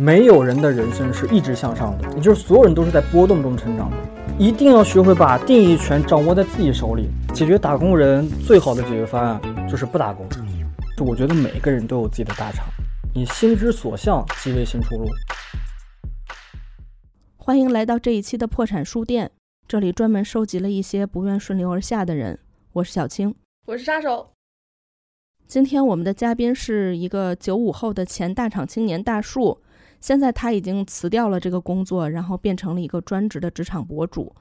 没有人的人生是一直向上的，也就是所有人都是在波动中成长的。一定要学会把定义权掌握在自己手里。解决打工人最好的解决方案就是不打工。就我觉得每个人都有自己的大厂，你心之所向即为新出路。欢迎来到这一期的破产书店，这里专门收集了一些不愿顺流而下的人。我是小青，我是杀手。今天我们的嘉宾是一个九五后的前大厂青年大树。现在他已经辞掉了这个工作，然后变成了一个专职的职场博主。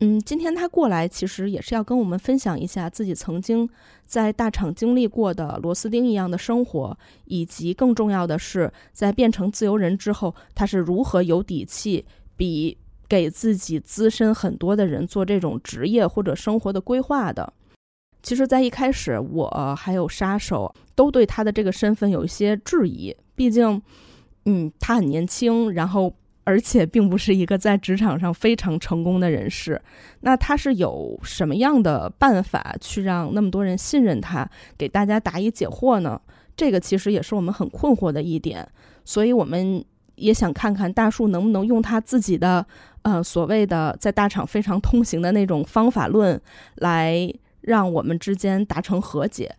嗯，今天他过来其实也是要跟我们分享一下自己曾经在大厂经历过的螺丝钉一样的生活，以及更重要的是，在变成自由人之后，他是如何有底气比给自己资深很多的人做这种职业或者生活的规划的。其实，在一开始，我还有杀手都对他的这个身份有一些质疑，毕竟。嗯，他很年轻，然后而且并不是一个在职场上非常成功的人士。那他是有什么样的办法去让那么多人信任他，给大家答疑解惑呢？这个其实也是我们很困惑的一点。所以我们也想看看大树能不能用他自己的呃所谓的在大厂非常通行的那种方法论，来让我们之间达成和解。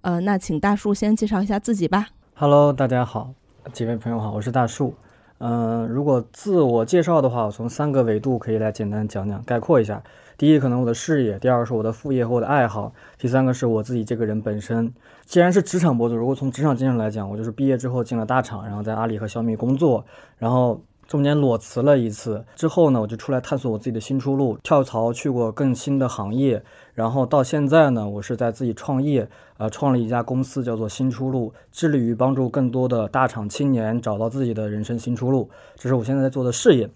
呃，那请大树先介绍一下自己吧。Hello，大家好。几位朋友好，我是大树。嗯，如果自我介绍的话，我从三个维度可以来简单讲讲、概括一下。第一，可能我的事业；第二是我的副业和我的爱好；第三个是我自己这个人本身。既然是职场博主，如果从职场经验来讲，我就是毕业之后进了大厂，然后在阿里和小米工作，然后。中间裸辞了一次之后呢，我就出来探索我自己的新出路，跳槽去过更新的行业，然后到现在呢，我是在自己创业，呃，创立一家公司，叫做新出路，致力于帮助更多的大厂青年找到自己的人生新出路，这是我现在在做的事业。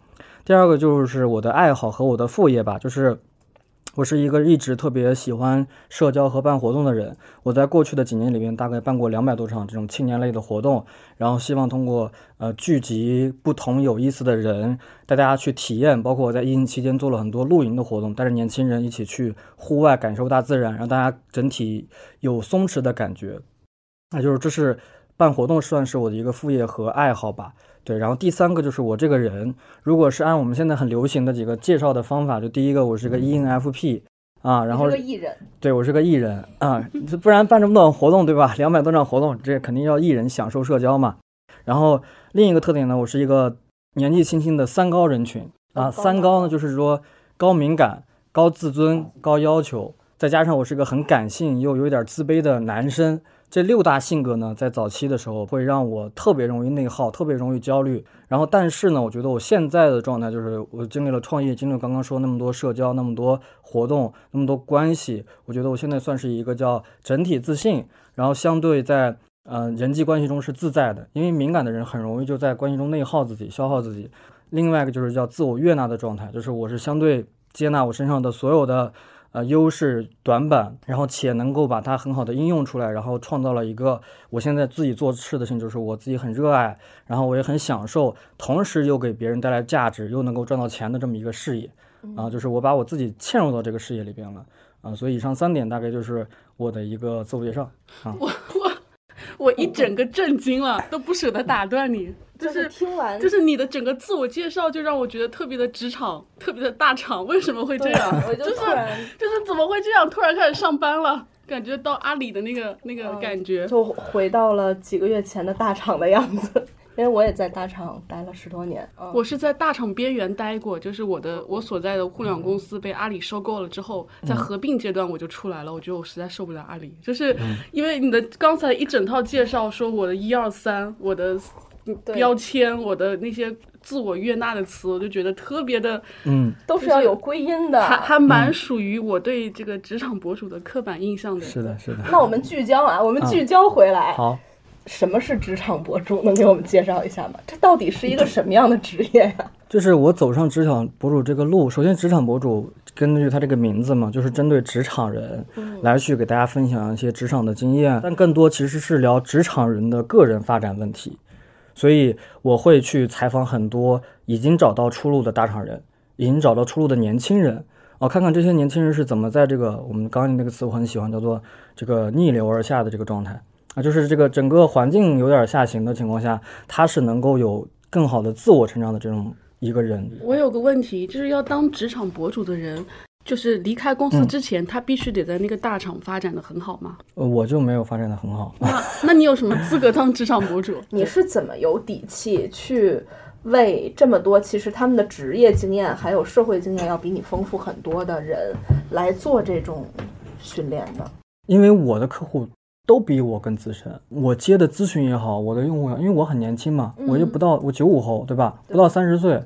第二个就是我的爱好和我的副业吧，就是。我是一个一直特别喜欢社交和办活动的人。我在过去的几年里面，大概办过两百多场这种青年类的活动，然后希望通过呃聚集不同有意思的人，带大家去体验。包括我在疫情期间做了很多露营的活动，带着年轻人一起去户外感受大自然，让大家整体有松弛的感觉。那就是这是办活动算是我的一个副业和爱好吧。对，然后第三个就是我这个人，如果是按我们现在很流行的几个介绍的方法，就第一个我是个 ENFP 啊，然后是个艺人，对我是个艺人啊，不然办这么多活动对吧？两百多场活动，这肯定要艺人享受社交嘛。然后另一个特点呢，我是一个年纪轻轻的三高人群啊，三高呢就是说高敏感、高自尊、高要求，再加上我是个很感性又有点自卑的男生。这六大性格呢，在早期的时候会让我特别容易内耗，特别容易焦虑。然后，但是呢，我觉得我现在的状态就是，我经历了创业，经历了刚刚说那么多社交，那么多活动，那么多关系，我觉得我现在算是一个叫整体自信，然后相对在呃人际关系中是自在的。因为敏感的人很容易就在关系中内耗自己，消耗自己。另外一个就是叫自我悦纳的状态，就是我是相对接纳我身上的所有的。呃，优势短板，然后且能够把它很好的应用出来，然后创造了一个我现在自己做事的事情，就是我自己很热爱，然后我也很享受，同时又给别人带来价值，又能够赚到钱的这么一个事业，啊，就是我把我自己嵌入到这个事业里边了，啊，所以以上三点大概就是我的一个自我介绍，啊，我我我一整个震惊了，都不舍得打断你。就是听完，就是你的整个自我介绍，就让我觉得特别的职场，特别的大厂，为什么会这样？就是就是怎么会这样？突然开始上班了，感觉到阿里的那个那个感觉，就回到了几个月前的大厂的样子。因为我也在大厂待了十多年，我是在大厂边缘待过，就是我的我所在的互联网公司被阿里收购了之后，在合并阶段我就出来了。我觉得我实在受不了阿里，就是因为你的刚才一整套介绍，说我的一二三，我的。标签，我的那些自我悦纳的词，我就觉得特别的，嗯，都是要有归因的，还还蛮属于我对这个职场博主的刻板印象的。是的，是的。那我们聚焦啊，我们聚焦回来。好，什么是职场博主？能给我们介绍一下吗？这到底是一个什么样的职业呀？就是我走上职场博主这个路，首先，职场博主根据他这个名字嘛，就是针对职场人来去给大家分享一些职场的经验，但更多其实是聊职场人的个人发展问题。所以我会去采访很多已经找到出路的大厂人，已经找到出路的年轻人，哦，看看这些年轻人是怎么在这个我们刚刚那个词我很喜欢，叫做这个逆流而下的这个状态啊，就是这个整个环境有点下行的情况下，他是能够有更好的自我成长的这种一个人。我有个问题，就是要当职场博主的人，就是离开公司嗯之前，他必须得在那个大厂发展的很好吗？呃我就没有发展的很好。那那你有什么资格当职场博主？你是怎么有底气去为这么多其实他们的职业经验还有社会经验要比你丰富很多的人来做这种训练的？因为我的客户都比我更资深，我接的咨询也好，我的用户也好，因为我很年轻嘛，我就不到我九五后，对吧？不到三十岁，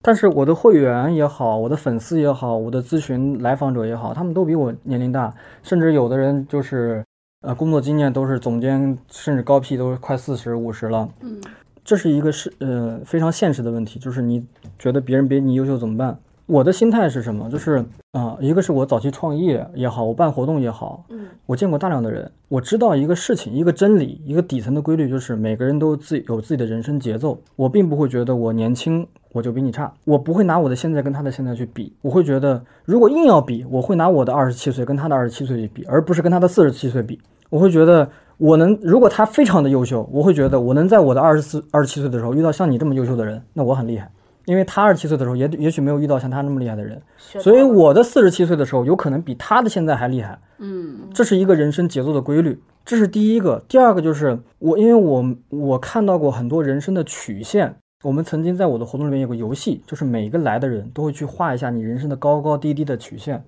但是我的会员也好，我的粉丝也好，我的咨询来访者也好，他们都比我年龄大，甚至有的人就是呃工作经验都是总监，甚至高 P 都快四十五十了。嗯，这是一个是呃非常现实的问题，就是你觉得别人比你优秀怎么办？我的心态是什么？就是啊、一个是我早期创业也好，我办活动也好，嗯我见过大量的人，我知道一个事情，一个真理，一个底层的规律，就是每个人都自己有自己的人生节奏。我并不会觉得我年轻我就比你差，我不会拿我的现在跟他的现在去比，我会觉得如果硬要比，我会拿我的二十七岁跟他的二十七岁去比，而不是跟他的四十七岁比。我会觉得我能，如果他非常的优秀，我会觉得我能在我的二十四、二十七岁的时候遇到像你这么优秀的人，那我很厉害。因为他二十七岁的时候也也许没有遇到像他那么厉害的人，所以我的四十七岁的时候有可能比他的现在还厉害。嗯，这是一个人生节奏的规律，这是第一个。第二个就是我，因为我我看到过很多人生的曲线。我们曾经在我的活动里面有个游戏，就是每一个来的人都会去画一下你人生的高高低低的曲线。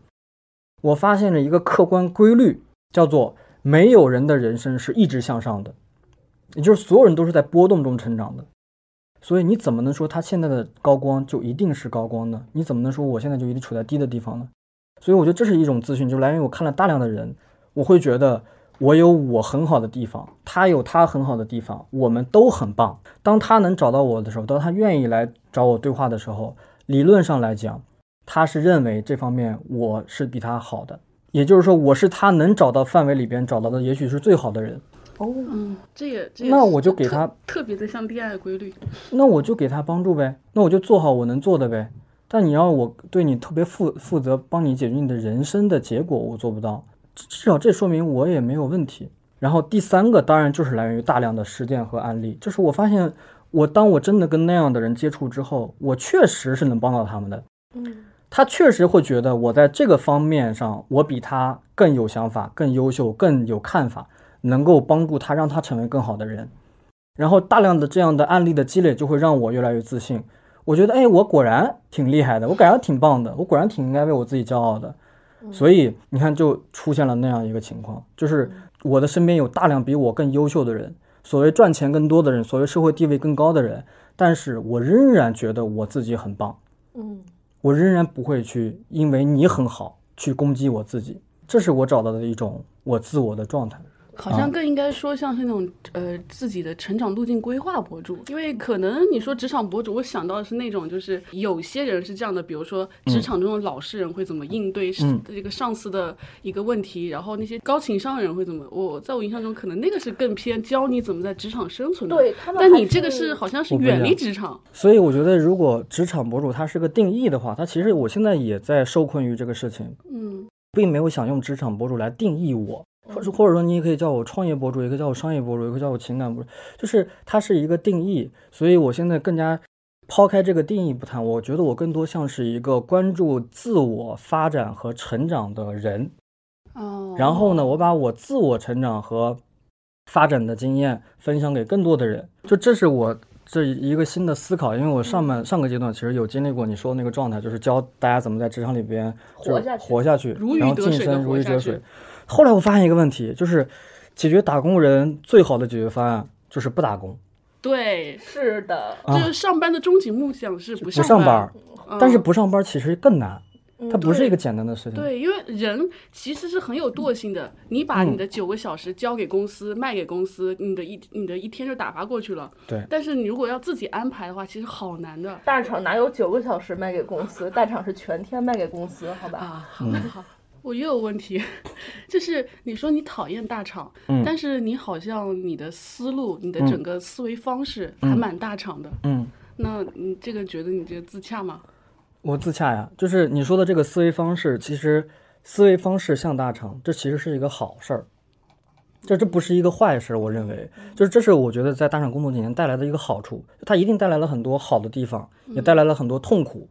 我发现了一个客观规律，叫做没有人的人生是一直向上的，也就是所有人都是在波动中成长的。所以你怎么能说他现在的高光就一定是高光呢？你怎么能说我现在就一定处在低的地方呢？所以我觉得这是一种资讯，就来源于我看了大量的人，我会觉得我有我很好的地方，他有他很好的地方，我们都很棒。当他能找到我的时候，当他愿意来找我对话的时候，理论上来讲，他是认为这方面我是比他好的，也就是说，我是他能找到范围里边找到的，也许是最好的人。哦，嗯，这也这也那我就给他特特别的像恋爱规律。那我就给他帮助呗，那我就做好我能做的呗。但你要我对你特别负负责，帮你解决你的人生的结果，我做不到。至至少这说明我也没有问题。然后第三个当然就是来源于大量的实践和案例，就是我发现我当我真的跟那样的人接触之后，我确实是能帮到他们的。嗯他确实会觉得我在这个方面上，我比他更有想法、更优秀、更有看法，能够帮助他，让他成为更好的人。然后大量的这样的案例的积累，就会让我越来越自信。我觉得，哎，我果然挺厉害的，我感觉挺棒的，我果然挺应该为我自己骄傲的。所以你看，就出现了那样一个情况，就是我的身边有大量比我更优秀的人，所谓赚钱更多的人，所谓社会地位更高的人，但是我仍然觉得我自己很棒。嗯我仍然不会去因为你很好去攻击我自己，这是我找到的一种我自我的状态。好像更应该说像是那种呃自己的成长路径规划博主，因为可能你说职场博主，我想到的是那种就是有些人是这样的，比如说职场中的老实人会怎么应对这个上司的一个问题，然后那些高情商人会怎么，我在我印象中可能那个是更偏教你怎么在职场生存的。对但你这个是是好像是远离职场，所以我觉得，如果职场博主他是个定义的话，他其实我现在也在受困于这个事情，嗯。并没有想用职场博主来定义我，或者或者说你也可以叫我创业博主，也可以叫我商业博主，也可以叫我情感博主，就是它是一个定义。所以我现在更加抛开这个定义不谈，我觉得我更多像是一个关注自我发展和成长的人。哦，然后呢，我把我自我成长和发展的经验分享给更多的人，就这是我这一个新的思考。因为我上半上个阶段其实有经历过你说的那个状态，就是教大家怎么在职场里边就活下去活下去，然后得水地晋升如鱼得水。后来我发现一个问题，就是解决打工人最好的解决方案就是不打工，对，是的，啊就是上班的终极梦想是不不上上班，嗯但是不上班其实更难，它不是一个简单的事情。对，因为人其实是很有惰性的。你把嗯你的九个小时交给公司，卖给公司，你的一你的一天就打发过去了。对但是你如果要自己安排的话，其实好难的大厂哪有九个小时卖给公司？大厂是全天卖给公司，好吧？啊。好嗯好，我又有问题，就是你说你讨厌大厂，嗯但是你好像你的思路、你的嗯整个思维方式还蛮大厂的。嗯。那你这个觉得你这个自洽吗？我自洽呀，就是你说的这个思维方式，其实思维方式像大厂，这其实是一个好事儿。这这不是一个坏事，我认为，就是这是我觉得在大厂工作几年带来的一个好处，它一定带来了很多好的地方，也带来了很多痛苦。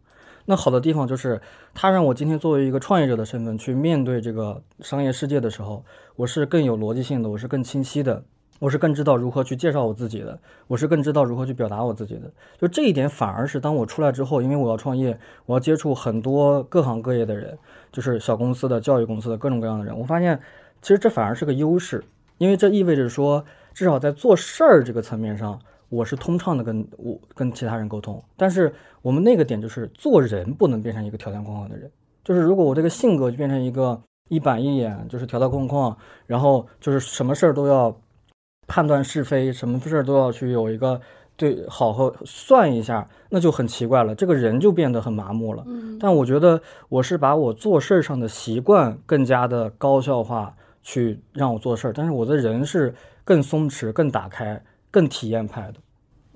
那好的地方就是，它让我今天作为一个创业者的身份去面对这个商业世界的时候，我是更有逻辑性的，我是更清晰的，我是更知道如何去介绍我自己的，我是更知道如何去表达我自己的。就这一点，反而是当我出来之后，因为我要创业，我要接触很多各行各业的人，就是小公司的、教育公司的各种各样的人，我发现其实这反而是个优势，因为这意味着说，至少在做事儿这个层面上，我是通畅的跟我跟其他人沟通。但是我们那个点就是做人不能变成一个条条框框的人，就是如果我这个性格就变成一个一板一眼，就是条条框框，然后就是什么事儿都要判断是非，什么事儿都要去有一个对好和算一下，那就很奇怪了，这个人就变得很麻木了。嗯但我觉得我是把我做事儿上的习惯更加的高效化，去让我做事儿，但是我的人是更松弛、更打开、更体验派的。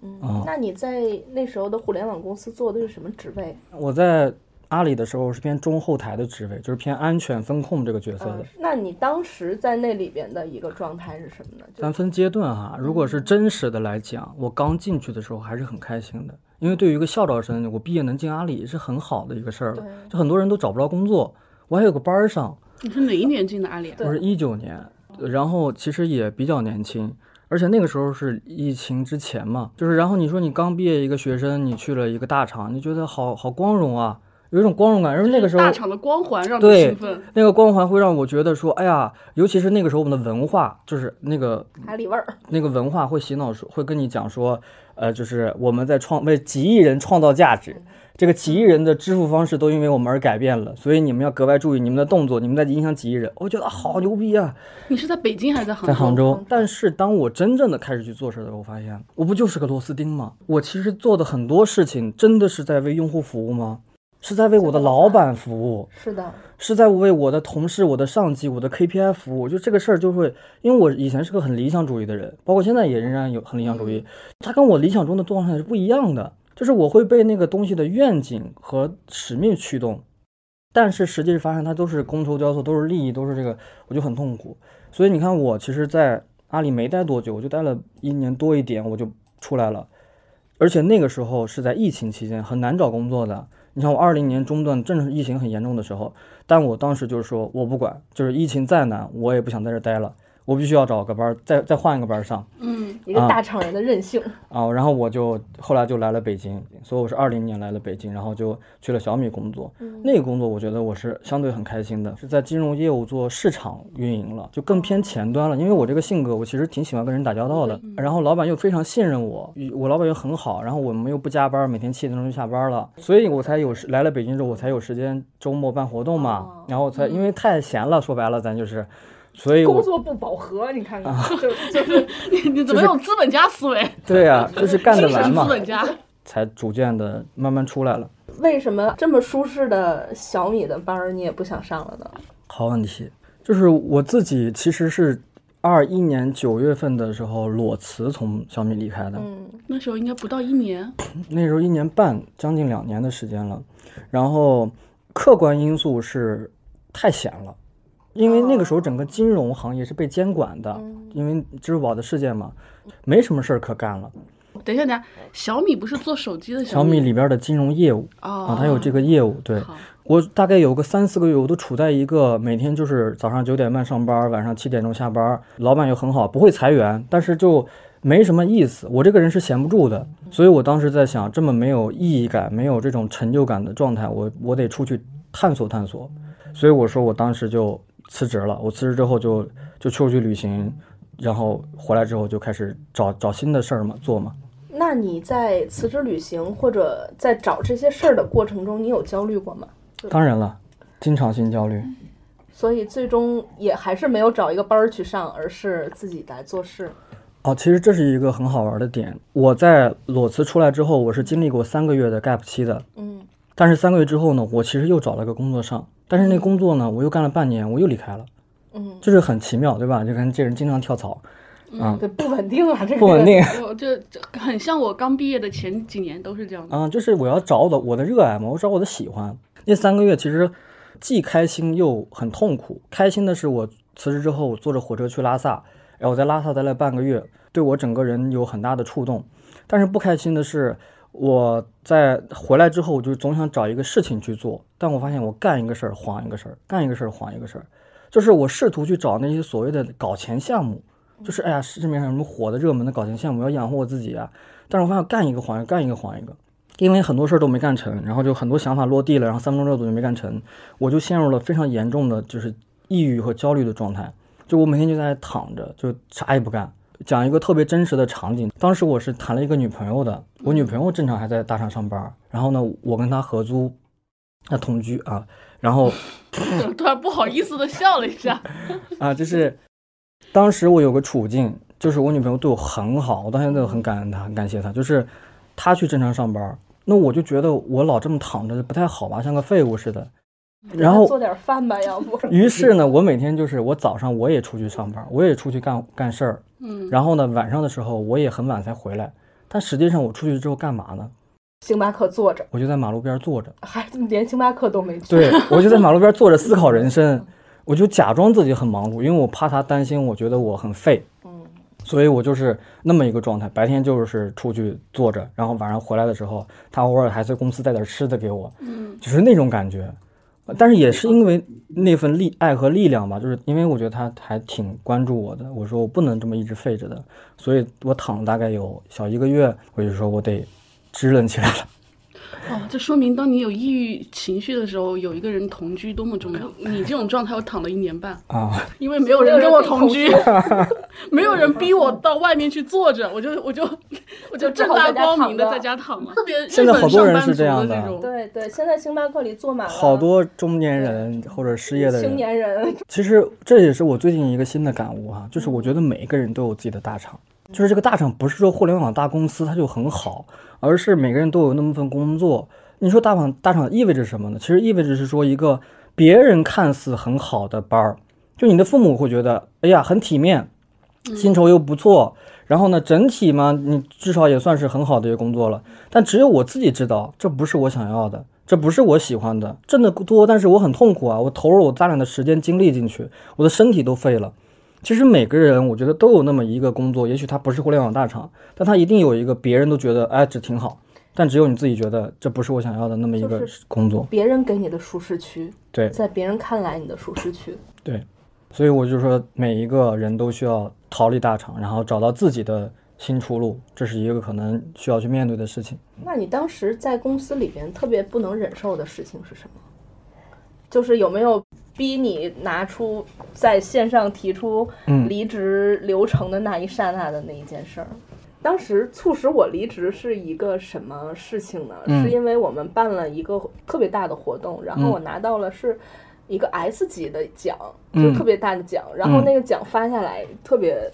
嗯啊，那你在那时候的互联网公司做的是什么职位？我在阿里的时候是偏中后台的职位，就是偏安全风控这个角色的嗯。，那你当时在那里边的一个状态是什么呢？就咱分阶段哈，如果是真实的来讲，我刚进去的时候还是很开心的，因为对于一个校招生，我毕业能进阿里是很好的一个事儿了对。就很多人都找不着工作，我还有个班儿上，你是哪一年进的阿里啊？我是一九年，然后其实也比较年轻，而且那个时候是疫情之前嘛，就是然后你说你刚毕业一个学生，你去了一个大厂，你觉得好好光荣啊，有一种光荣感。因为那个时候大厂的光环让你对兴奋。那个光环会让我觉得说，哎呀，尤其是那个时候我们的文化，就是那个海里味儿，那个文化会洗脑说，会跟你讲说，呃，就是我们在创为几亿人创造价值，这个几亿人的支付方式都因为我们而改变了，所以你们要格外注意你们的动作，你们在影响几亿人。我觉得好牛逼啊！你是在北京还是在杭州？在杭州，但是当我真正的开始去做事的时候，我发现我不就是个螺丝钉吗？我其实做的很多事情真的是在为用户服务吗？是在为我的老板服务，是的，是在为我的同事、我的上级、我的 KPI 服务。就这个事儿，就会因为我以前是个很理想主义的人，包括现在也仍然有很理想主义，它跟我理想中的状态是不一样的。就是我会被那个东西的愿景和使命驱动，但是实际发现它都是觥筹交错，都是利益，都是这个，我就很痛苦。所以你看，我其实，在阿里没待多久，我就待了一年多一点，我就出来了。而且那个时候是在疫情期间，很难找工作的。你像我二零年中段，正是疫情很严重的时候，但我当时就是说，我不管，就是疫情再难，我也不想在这待了，我必须要找个班，再再换一个班上嗯，一个啊大厂人的任性。啊。然后我就后来就来了北京，所以我是二零年来了北京，然后就去了小米工作。那个工作我觉得我是相对很开心的，是在金融业务做市场运营了，就更偏前端了。因为我这个性格，我其实挺喜欢跟人打交道的。然后老板又非常信任我，我老板又很好，然后我们又不加班，每天七点钟就下班了，所以我才有时来了北京之后，我才有时间周末办活动嘛。然后才因为太闲了，说白了咱就是，所以工作不饱和，你看看，就就是 你你怎么有资本家思维？对呀、就是干得完嘛资，本家。才逐渐的慢慢出来了。为什么这么舒适的小米的班儿你也不想上了呢？好问题，就是我自己其实是二一年九月份的时候裸辞从小米离开的，嗯，那时候应该不到一年，那时候一年半，将近两年的时间了。然后客观因素是太闲了，因为那个时候整个金融行业是被监管的，因为支付宝的事件嘛，没什么事儿可干了。等一下，等一下，小米不是做手机的小米里边的金融业务哦啊，它有这个业务，对。我大概有个三四个月，我都处在一个每天就是早上九点半上班，晚上七点钟下班，老板又很好，不会裁员，但是就没什么意思。我这个人是闲不住的，所以我当时在想，这么没有意义感、没有这种成就感的状态，我我得出去探索探索。所以我说，我当时就辞职了。我辞职之后就就出去旅行，然后回来之后就开始找找新的事儿嘛做嘛。那你在辞职旅行或者在找这些事儿的过程中，你有焦虑过吗？当然了，经常性焦虑。所以最终也还是没有找一个班儿去上，而是自己来做事。哦，其实这是一个很好玩的点。我在裸辞出来之后，我是经历过三个月的 gap 期的。嗯，但是三个月之后呢，我其实又找了个工作上，但是那工作呢，我又干了半年，我又离开了。嗯，就是很奇妙，对吧？就看这人经常跳槽，啊，对，不稳定啊，这个 不稳定我这这很像我刚毕业的前几年都是这样的。啊，就是我要找我的我的热爱嘛，我找我的喜欢。那三个月其实既开心又很痛苦。开心的是我辞职之后坐着火车去拉萨，然后我在拉萨待了半个月，对我整个人有很大的触动。但是不开心的是，我在回来之后，我就总想找一个事情去做，但我发现我干一个事儿黄一个事儿，干一个事儿黄一个事儿，就是我试图去找那些所谓的搞钱项目，就是哎呀市面上什么火的热门的搞钱项目，要养活我自己啊。但是我发现干一个黄一个，干一个黄一个，因为很多事儿都没干成，然后就很多想法落地了，然后三分钟热度就没干成，我就陷入了非常严重的就是抑郁和焦虑的状态。就我每天就在那躺着，就啥也不干。讲一个特别真实的场景，当时我是谈了一个女朋友的，我女朋友正常还在大厂上班，然后呢，我跟她合租，那同居啊，然后 突然不好意思的笑了一下，啊，就是当时我有个处境，就是我女朋友对我很好，我到现在都很感恩她，很感谢她。就是她去正常上班，那我就觉得我老这么躺着不太好吧，像个废物似的。然后做点饭吧，要不？于是呢，我每天就是我早上我也出去上班，我也出去干干事儿，嗯，然后呢，晚上的时候我也很晚才回来。但实际上我出去之后干嘛呢？星巴克坐着，我就在马路边坐着，还连星巴克都没去。对我就在马路边坐着思考人生，我就假装自己很忙碌，因为我怕他担心，我觉得我很废，嗯，所以我就是那么一个状态。白天就是出去坐着，然后晚上回来的时候，他偶尔还在公司带点吃的给我，嗯，就是那种感觉。但是也是因为那份力爱和力量吧，就是因为我觉得他还挺关注我的。我说我不能这么一直废着的，所以我躺了大概有小一个月，我就说我得支棱起来了。哦，这说明当你有抑郁情绪的时候，有一个人同居多么重要。你这种状态，我躺了一年半啊，因为没有人跟我同居，没有人逼我到外面去坐着，我就我就我就正大光明的在家躺了。特别现在好多人是这样的，对对，现在星巴克里坐满了好多中年人或者失业的人、青年人。其实这也是我最近一个新的感悟哈，就是我觉得每一个人都有自己的大厂，就是这个大厂不是说互联网大公司它就很好。而是每个人都有那么份工作。你说大厂大厂意味着什么呢？其实意味着是说一个别人看似很好的班儿，就你的父母会觉得，哎呀，很体面，薪酬又不错，然后呢，整体嘛，你至少也算是很好的一个工作了。但只有我自己知道，这不是我想要的，这不是我喜欢的，挣得多，但是我很痛苦啊，我投入我大量的时间精力进去，我的身体都废了。其实每个人，我觉得都有那么一个工作，也许他不是互联网大厂，但他一定有一个别人都觉得，哎，这挺好，但只有你自己觉得这不是我想要的那么一个工作。别人给你的舒适区，对，在别人看来你的舒适区，对，所以我就说，每一个人都需要逃离大厂，然后找到自己的新出路，这是一个可能需要去面对的事情。那你当时在公司里边特别不能忍受的事情是什么？就是有没有？逼你拿出在线上提出离职流程的那一刹那的那一件事儿，当时促使我离职是一个什么事情呢？是因为我们办了一个特别大的活动，然后我拿到了是一个 S 级的奖，就特别大的奖，然后那个奖发下来特别，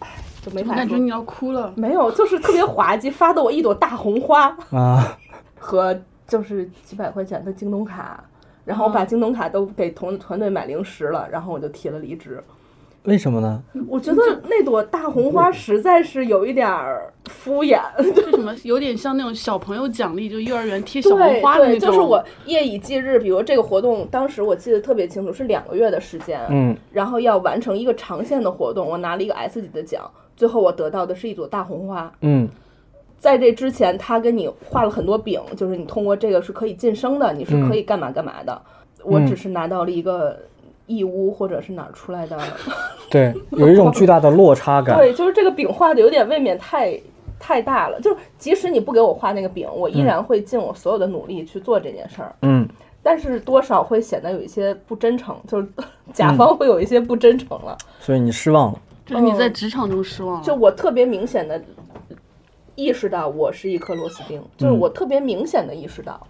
唉，就没法。感觉你要哭了。没有，就是特别滑稽，发的我一朵大红花啊，和就是几百块钱的京东卡。然后我把京东卡都给同团队买零食了，然后我就提了离职。为什么呢？我觉得那朵大红花实在是有一点敷衍。就什么？有点像那种小朋友奖励，就幼儿园贴小红花的那种。就是我夜以继日，比如这个活动，当时我记得特别清楚，是两个月的时间。嗯。然后要完成一个长线的活动，我拿了一个 S 级的奖，最后我得到的是一朵大红花。嗯。在这之前，他跟你画了很多饼，就是你通过这个是可以晋升的，你是可以干嘛干嘛的。我只是拿到了一个义乌或者是哪儿出来的，对，有一种巨大的落差感。对，就是这个饼画的有点未免太太大了。就是即使你不给我画那个饼，我依然会尽我所有的努力去做这件事儿。嗯，但是多少会显得有一些不真诚，就是 甲方会有一些不真诚了。所以你失望了，就是你在职场中失望了。就我特别明显的。意识到我是一颗螺丝钉，就是我特别明显的意识到，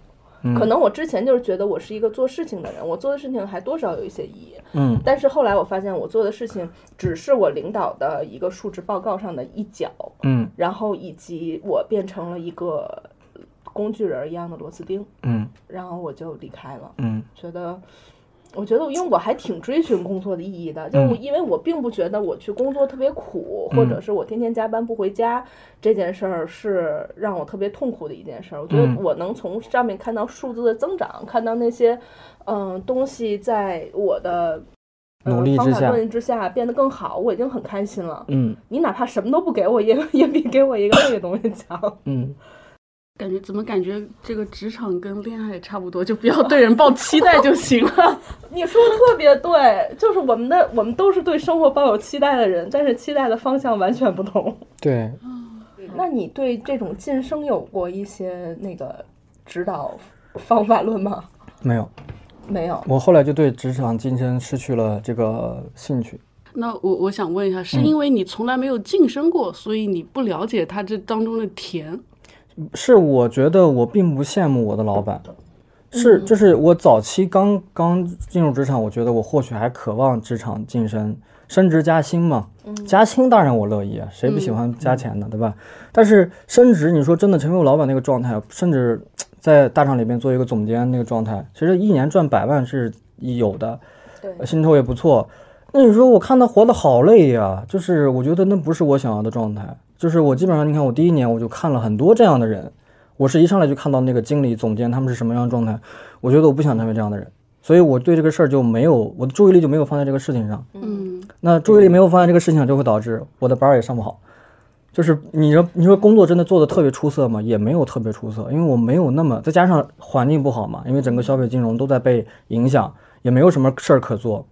可能我之前就是觉得我是一个做事情的人，我做的事情还多少有一些意义。嗯，但是后来我发现我做的事情只是我领导的一个述职报告上的一角。嗯，然后以及我变成了一个工具人一样的螺丝钉。嗯，然后我就离开了。嗯，觉得。我觉得，因为我还挺追寻工作的意义的，就因为我并不觉得我去工作特别苦，或者是我天天加班不回家这件事儿是让我特别痛苦的一件事儿。我觉得我能从上面看到数字的增长，看到那些嗯东西在我的呃努力之下方法论之下变得更好，我已经很开心了。嗯你哪怕什么都不给我，也也比给我一个那个东西强。嗯，感觉怎么感觉这个职场跟恋爱也差不多，就不要对人抱期待就行了。你说的特别对，就是我们的我们都是对生活抱有期待的人，但是期待的方向完全不同。对，那你对这种晋升有过一些那个指导方法论吗？没有，没有。我后来就对职场晋升失去了这个兴趣。那我我想问一下，嗯是因为你从来没有晋升过，所以你不了解它这当中的甜？是我觉得我并不羡慕我的老板，是就是我早期刚刚进入职场，我觉得我或许还渴望职场晋升、升职加薪嘛。加薪当然我乐意啊，谁不喜欢加钱呢，对吧？但是升职，你说真的成为我老板那个状态，甚至 在大厂里面做一个总监那个状态，其实一年赚百万是有的，对，薪酬也不错。那你说我看他活得好累呀，就是我觉得那不是我想要的状态。就是我基本上，你看我第一年我就看了很多这样的人，我是一上来就看到那个经理、总监他们是什么样的状态，我觉得我不想成为这样的人，所以我对这个事儿就没有我的注意力就没有放在这个事情上。嗯，那注意力没有放在这个事情上，就会导致我的班儿也上不好。就是你说你说工作真的做的特别出色吗？也没有特别出色，因为我没有那么再加上环境不好嘛，因为整个消费金融都在被影响，也没有什么事儿可做，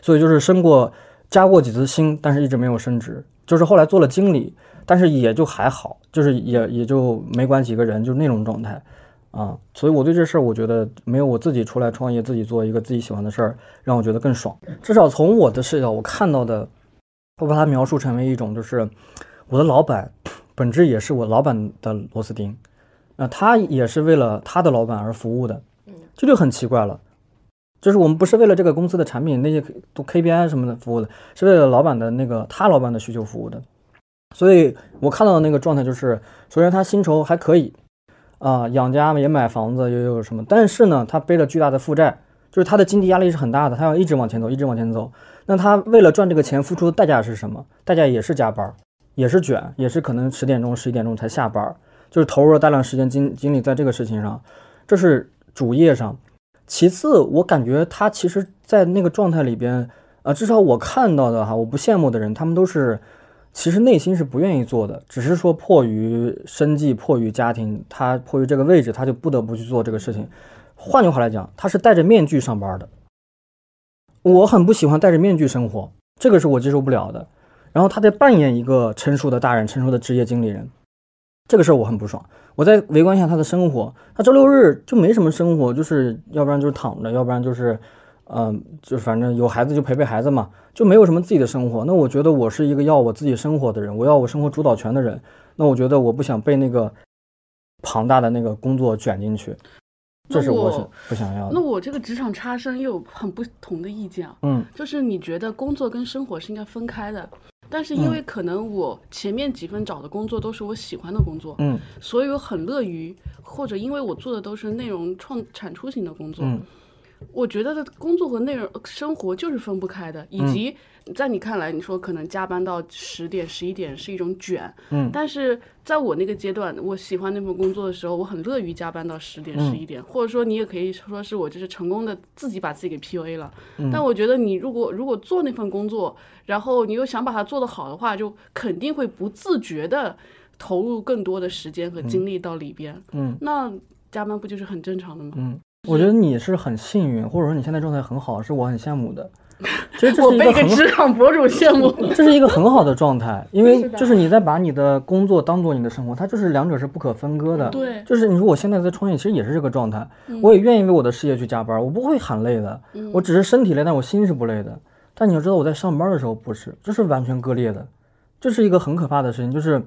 所以就是升过加过几次薪，但是一直没有升职。就是后来做了经理，但是也就还好，就是也也就没管几个人，就是那种状态啊。所以我对这事儿，我觉得没有我自己出来创业，自己做一个自己喜欢的事儿，让我觉得更爽。至少从我的视角，我看到的，我把它描述成为一种，就是我的老板本质也是我老板的螺丝钉，那他也是为了他的老板而服务的，这就很奇怪了。就是我们不是为了这个公司的产品那些都 KPI 什么的服务的，是为了老板的那个他老板的需求服务的。所以我看到的那个状态就是，首先他薪酬还可以，啊、养家也买房子也有什么，但是呢，他背了巨大的负债，就是他的经济压力是很大的，他要一直往前走，一直往前走。那他为了赚这个钱付出的代价是什么？代价也是加班，也是卷，也是可能十点钟、十一点钟才下班，就是投入了大量时间精精力在这个事情上，这是主业上。其次，我感觉他其实，在那个状态里边，啊，至少我看到的哈，我不羡慕的人，他们都是其实内心是不愿意做的，只是说迫于生计、迫于家庭，他迫于这个位置，他就不得不去做这个事情。换句话来讲，他是戴着面具上班的。我很不喜欢戴着面具生活，这个是我接受不了的。然后他在扮演一个成熟的大人、成熟的职业经理人，这个事儿我很不爽。我在围观一下他的生活，他周六日就没什么生活，就是要不然就是躺着，要不然就是，嗯、就是反正有孩子就陪陪孩子嘛，就没有什么自己的生活。那我觉得我是一个要我自己生活的人，我要我生活主导权的人。那我觉得我不想被那个庞大的那个工作卷进去，这是我是那我不想要的那。我这个职场差生又有很不同的意见啊，嗯就是你觉得工作跟生活是应该分开的，但是因为可能我前面几份找的工作都是我喜欢的工作，嗯所以我很乐于，或者因为我做的都是内容创产出型的工作，嗯我觉得的工作和内容生活就是分不开的，以嗯及在你看来，你说可能加班到十点、十一点是一种卷，嗯但是在我那个阶段，我喜欢那份工作的时候，我很乐于加班到十点、嗯十一点，或者说你也可以说是我就是成功的自己把自己给 PUA 了。嗯但我觉得你如果如果做那份工作，然后你又想把它做得好的话，就肯定会不自觉的投入更多的时间和精力到里边。嗯那加班不就是很正常的吗？嗯，我觉得你是很幸运，或者说你现在状态很好，是我很羡慕的。其实这我被一个是一个很职场博主羡慕。这是一个很好的状态，因为就是你在把你的工作当做你的生活，它就是两者是不可分割的。对就是你说我现在在创业，其实也是这个状态，嗯我也愿意为我的事业去加班，我不会喊累的，我只是身体累，但我心是不累的。但你要知道，我在上班的时候不是，这是完全割裂的，这是一个很可怕的事情，就是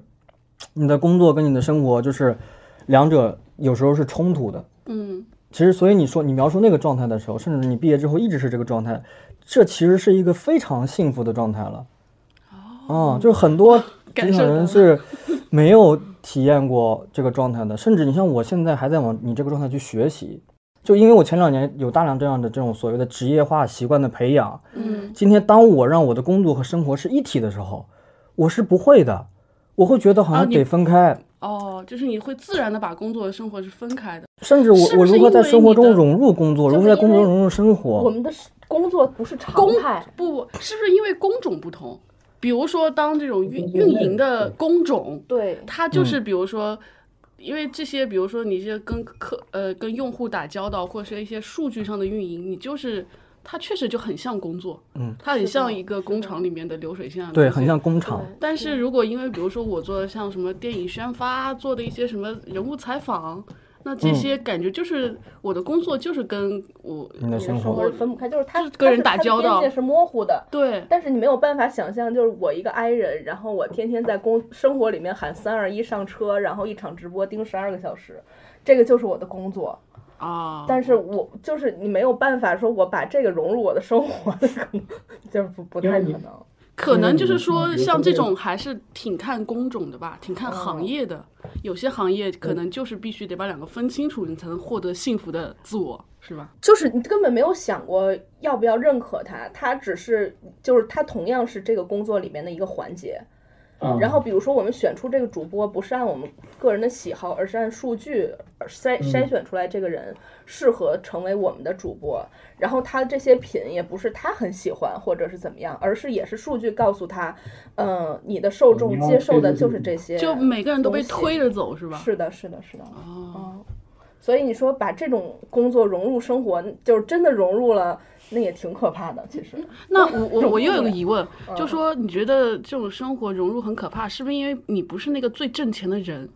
你的工作跟你的生活就是两者有时候是冲突的。嗯，其实，所以你说你描述那个状态的时候，甚至你毕业之后一直是这个状态，这其实是一个非常幸福的状态了。哦，就是很多职场人是没有体验过这个状态的，甚至你像我现在还在往你这个状态去学习，就因为我前两年有大量这样的这种所谓的职业化习惯的培养，嗯，今天当我让我的工作和生活是一体的时候，我是不会的，我会觉得好像得分开。哦，就是你会自然的把工作和生活是分开的。甚至我是是我如何在生活中融入工作，就是如何在工作中融入生活？我们的工作不是常态。不是不是因为工种不同？比如说当这种运运营的工种，对，它就是比如说。因为这些，比如说你是跟客呃跟用户打交道，或者是一些数据上的运营，你就是它确实就很像工作，嗯，它很像一个工厂里面的流水线啊，对，很像工厂。但是如果因为比如说我做的像什么电影宣发，做的一些什么人物采访，那这些感觉就是我的工作就是跟我你的生生活分不开，就是他是跟人打交道界是模糊的。对但是你没有办法想象，就是我一个 i 人，然后我天天在工生活里面喊三二一上车，然后一场直播盯十二个小时，这个就是我的工作。啊，但是我就是你没有办法说我把这个融入我的生活，可能就是不不太可能。可能就是嗯说嗯像这种还是挺看工种的吧，挺看行业的。有些行业可嗯能就是必须得把两个分清楚，你才能获得幸福的自我，是吧？就是你根本没有想过要不要认可他，他只是就是他同样是这个工作里面的一个环节。啊然后比如说我们选出这个主播，不是按我们个人的喜好，而是按数据筛筛选出来这个人适合成为我们的主播。然后他这些品也不是他很喜欢或者是怎么样，而是也是数据告诉他，嗯、你的受众接受的就是这些，就每个人都被推着走，是吧？是的，是的，是的。哦，嗯，所以你说把这种工作融入生活，就是真的融入了，那也挺可怕的。其实，那我我我又有个疑问，嗯就说你觉得这种生活融入很可怕，是不是因为你不是那个最挣钱的人？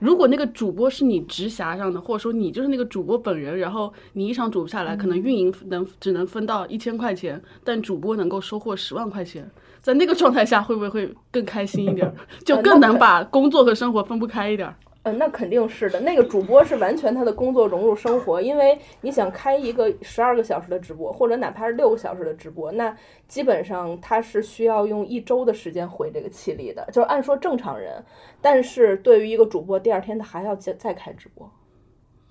如果那个主播是你直辖上的，或者说你就是那个主播本人，然后你一场主不下来，可能运营能只能分到一千块钱，但主播能够收获十万块钱，在那个状态下，会不会会更开心一点儿？就更能把工作和生活分不开一点儿？嗯，那肯定是的。那个主播是完全他的工作融入生活，因为你想开一个十二个小时的直播，或者哪怕是六个小时的直播，那基本上他是需要用一周的时间回这个气力的，就是按说正常人。但是对于一个主播，第二天他还要再再开直播。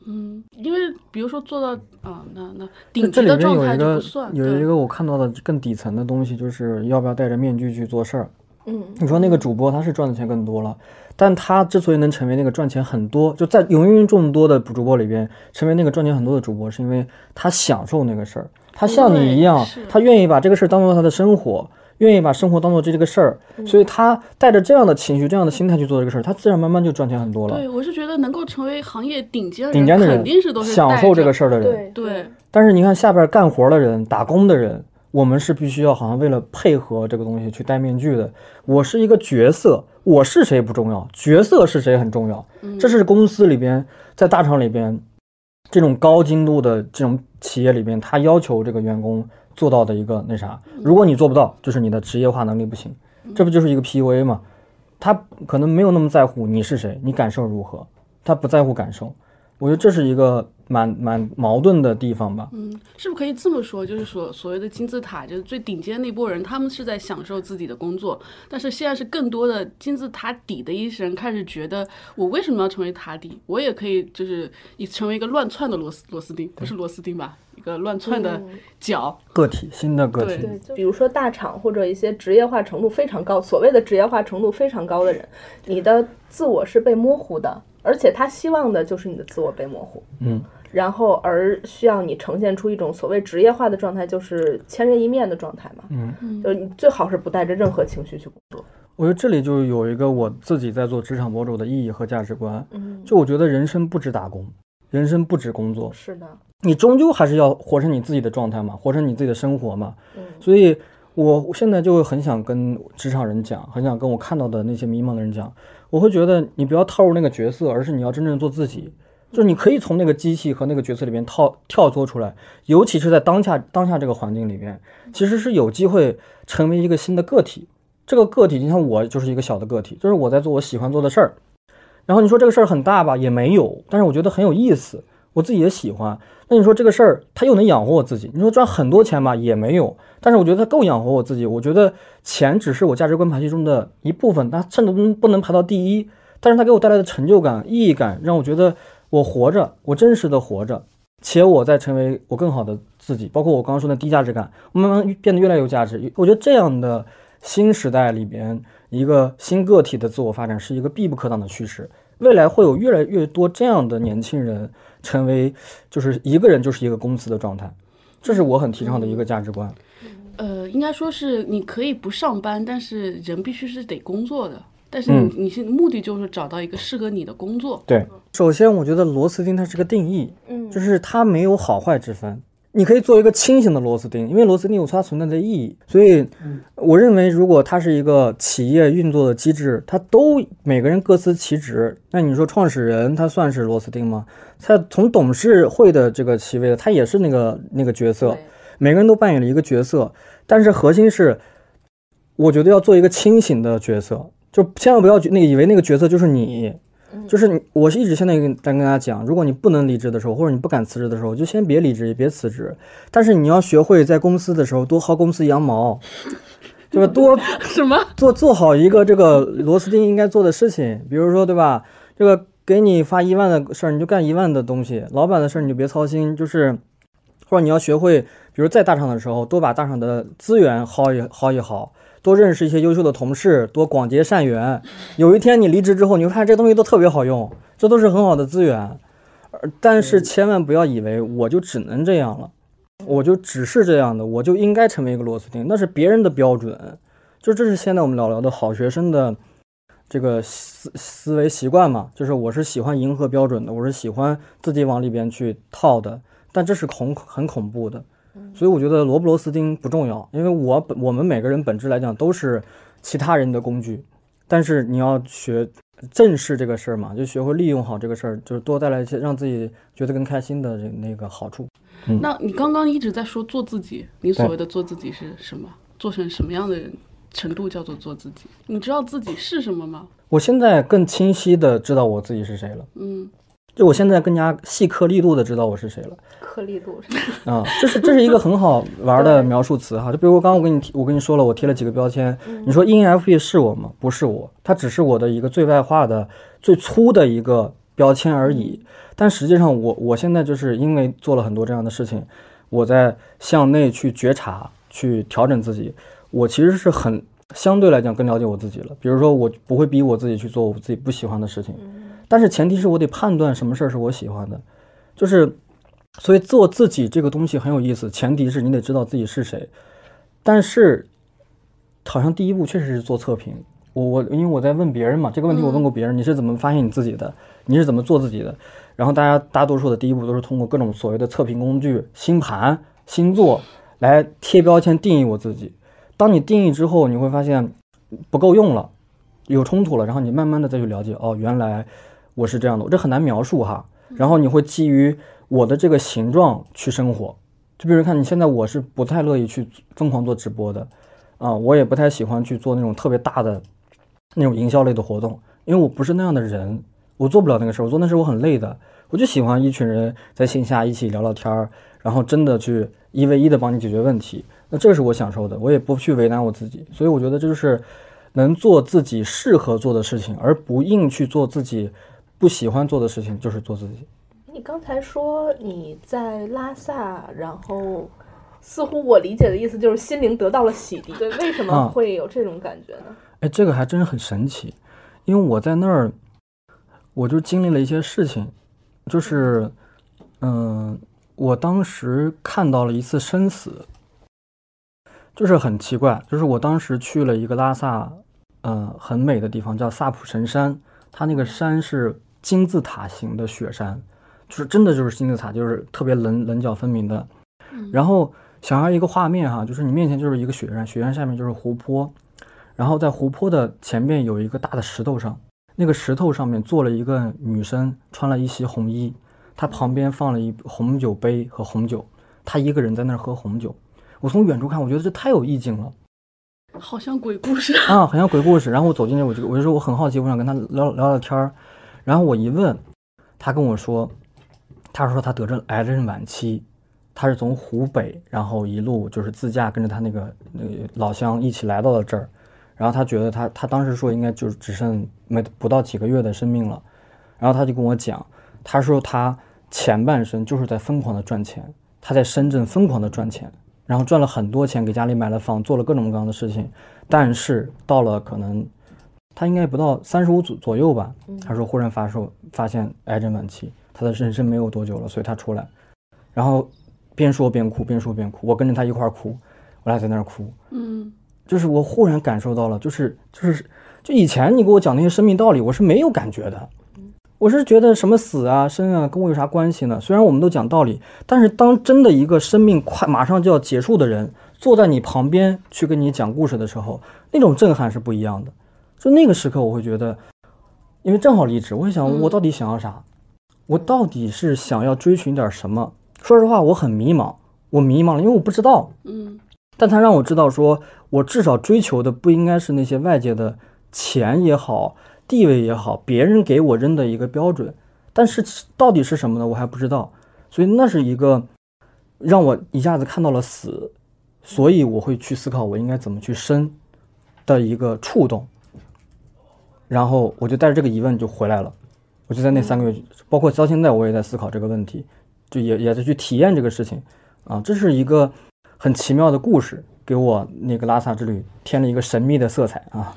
嗯，因为比如说做到啊，那那这顶级这里边的状态有一个就不算，对有一个我看到的更底层的东西，就是要不要戴着面具去做事儿。嗯，你说那个主播他是赚的钱更多了，但他之所以能成为那个赚钱很多，就在芸芸众多的主播里边成为那个赚钱很多的主播，是因为他享受那个事儿，他像你一样，他愿意把这个事儿当做他的生活，愿意把生活当做这个事儿，嗯。所以他带着这样的情绪、这样的心态去做这个事儿，他自然慢慢就赚钱很多了。对，我是觉得能够成为行业顶尖的顶尖的人肯定是都是享受这个事儿的人，对。对，但是你看下边干活的人、打工的人，我们是必须要好像为了配合这个东西去戴面具的。我是一个角色，我是谁不重要，角色是谁很重要。这是公司里边，在大厂里边，这种高精度的这种企业里边，他要求这个员工做到的一个那啥。如果你做不到，就是你的职业化能力不行，这不就是一个 PUA 吗？他可能没有那么在乎你是谁，你感受如何，他不在乎感受。我觉得这是一个蛮蛮矛盾的地方吧。嗯，是不是可以这么说？就是说，所谓的金字塔，就是最顶尖那波人，他们是在享受自己的工作，但是现在是更多的金字塔底的一些人开始觉得，我为什么要成为塔底？我也可以就是以成为一个乱窜的螺丝螺丝钉，不是螺丝钉吧？一个乱窜的脚。个体，新的个对体，对，比如说大厂或者一些职业化程度非常高，所谓的职业化程度非常高的人，你的自我是被模糊的，而且他希望的就是你的自我被模糊，嗯，然后而需要你呈现出一种所谓职业化的状态，就是千人一面的状态嘛，嗯，就你最好是不带着任何情绪去工作，我觉得这里就有一个我自己在做职场博主的意义和价值观。嗯，就我觉得人生不止打工，人生不止工作，是的，你终究还是要活成你自己的状态嘛，活成你自己的生活嘛。嗯。所以我我现在就很想跟职场人讲，很想跟我看到的那些迷茫的人讲，我会觉得你不要套入那个角色，而是你要真正做自己。就是你可以从那个机器和那个角色里面套跳脱出来，尤其是在当下当下这个环境里面，其实是有机会成为一个新的个体。这个个体就像我就是一个小的个体，就是我在做我喜欢做的事儿。然后你说这个事儿很大吧，也没有，但是我觉得很有意思，我自己也喜欢。那你说这个事儿它又能养活我自己？你说赚很多钱吧，也没有，但是我觉得它够养活我自己。我觉得钱只是我价值观排序中的一部分，它甚至不能排到第一，但是它给我带来的成就感、意义感，让我觉得我活着，我真实的活着，且我在成为我更好的自己。包括我刚刚说的低价值感，我慢慢变得越来越有价值。我觉得这样的新时代里边，一个新个体的自我发展是一个必不可挡的趋势。未来会有越来越多这样的年轻人成为，就是一个人就是一个公司的状态。这是我很提倡的一个价值观。呃，应该说是你可以不上班，但是人必须是得工作的。但是你你是目的就是找到一个适合你的工作。对，首先我觉得螺丝钉它是个定义，嗯，就是它没有好坏之分。你可以做一个清醒的螺丝钉，因为螺丝钉有它存在的意义。所以，我认为如果它是一个企业运作的机制，它都每个人各司其职。那你说创始人他算是螺丝钉吗？他从董事会的这个席位，他也是那个那个角色。每个人都扮演了一个角色，但是核心是，我觉得要做一个清醒的角色，就千万不要那个以为那个角色就是你。就是你，我是一直现在跟在跟大家讲，如果你不能离职的时候，或者你不敢辞职的时候，就先别离职，也别辞职。但是你要学会在公司的时候多薅公司羊毛，对吧？多 什么做做好一个这个螺丝钉应该做的事情，比如说，对吧？这个给你发一万的事儿，你就干一万的东西；老板的事儿你就别操心。就是或者你要学会，比如在大厂的时候，多把大厂的资源薅一薅一薅。多认识一些优秀的同事，多广结善缘。有一天你离职之后，你会发现这东西都特别好用，这都是很好的资源。但是千万不要以为我就只能这样了，我就只是这样的，我就应该成为一个螺丝钉，那是别人的标准。就这是现在我们聊聊的好学生的这个思思维习惯嘛，就是我是喜欢迎合标准的，我是喜欢自己往里边去套的，但这是恐很恐怖的。所以我觉得螺不螺丝钉不重要，因为我本我们每个人本质来讲都是其他人的工具，但是你要学正视这个事儿嘛，就学会利用好这个事儿，就是多带来一些让自己觉得更开心的这那个好处。那你刚刚一直在说做自己，你所谓的做自己是什么？做成什么样的人程度叫做做自己？你知道自己是什么吗？我现在更清晰的知道我自己是谁了。嗯。就我现在更加细颗粒度的知道我是谁了。颗粒度是啊，这是这是一个很好玩的描述词哈。就比如我刚刚我跟你提，我跟你说了，我贴了几个标签。你说 ENFP 是我吗？不是我，它只是我的一个最外化的、最粗的一个标签而已。但实际上，我我现在就是因为做了很多这样的事情，我在向内去觉察、去调整自己。我其实是很相对来讲更了解我自己了。比如说，我不会逼我自己去做我自己不喜欢的事情。但是前提是我得判断什么事儿是我喜欢的，就是，所以做自己这个东西很有意思。前提是你得知道自己是谁。但是，好像第一步确实是做测评。我我因为我在问别人嘛，这个问题我问过别人，你是怎么发现你自己的？你是怎么做自己的？然后大家大多数的第一步都是通过各种所谓的测评工具、星盘、星座来贴标签定义我自己。当你定义之后，你会发现不够用了，有冲突了，然后你慢慢的再去了解，哦，原来。我是这样的，这很难描述哈。然后你会基于我的这个形状去生活，就比如看你现在，我是不太乐意去疯狂做直播的，啊，我也不太喜欢去做那种特别大的那种营销类的活动，因为我不是那样的人，我做不了那个事儿，我做那事儿我很累的。我就喜欢一群人在线下一起聊聊天儿，然后真的去一 v 一的帮你解决问题，那这是我享受的，我也不去为难我自己。所以我觉得这就是能做自己适合做的事情，而不硬去做自己。不喜欢做的事情就是做自己。你刚才说你在拉萨，然后似乎我理解的意思就是心灵得到了洗涤。对，为什么会有这种感觉呢？哎，这个还真是很神奇，因为我在那儿，我就经历了一些事情，就是，嗯，我当时看到了一次生死，就是很奇怪，就是我当时去了一个拉萨，嗯，很美的地方，叫萨普神山，它那个山是。金字塔形的雪山，就是真的就是金字塔，就是特别棱棱角分明的。然后想要一个画面哈，就是你面前就是一个雪山，雪山下面就是湖泊，然后在湖泊的前面有一个大的石头上，那个石头上面坐了一个女生，穿了一袭红衣，她旁边放了一红酒杯和红酒，她一个人在那儿喝红酒。我从远处看，我觉得这太有意境了，好像鬼故事啊，好像鬼故事。然后我走进去，我就我就说我很好奇，我想跟她聊聊聊天儿。然后我一问，他跟我说，他说他得着癌症晚期，他是从湖北，然后一路就是自驾跟着他那个那个老乡一起来到了这儿，然后他觉得他他当时说应该就只剩没不到几个月的生命了，然后他就跟我讲，他说他前半生就是在疯狂的赚钱，他在深圳疯狂的赚钱，然后赚了很多钱，给家里买了房，做了各种各样的事情，但是到了可能。他应该不到三十五左左右吧。他说忽然发售，发现癌症晚期，他的人生没有多久了，所以他出来。然后边说边哭，边说边哭，我跟着他一块儿哭，我俩在那儿哭。嗯就是我忽然感受到了，就是就是就以前你给我讲那些生命道理，我是没有感觉的。我是觉得什么死啊生啊跟我有啥关系呢？虽然我们都讲道理，但是当真的一个生命快马上就要结束的人坐在你旁边去跟你讲故事的时候，那种震撼是不一样的。就那个时刻，我会觉得，因为正好离职，我会想嗯我到底想要啥？我到底是想要追寻点什么？说实话，我很迷茫，我迷茫了，因为我不知道。嗯但他让我知道说，我至少追求的不应该是那些外界的钱也好、地位也好，别人给我扔的一个标准。但是到底是什么呢？我还不知道。所以那是一个让我一下子看到了死，所以我会去思考我应该怎么去生的一个触动。然后我就带着这个疑问就回来了。我就在那三个月，包括到现在，我也在思考这个问题，就也也在去体验这个事情啊。这是一个很奇妙的故事，给我那个拉萨之旅添了一个神秘的色彩啊。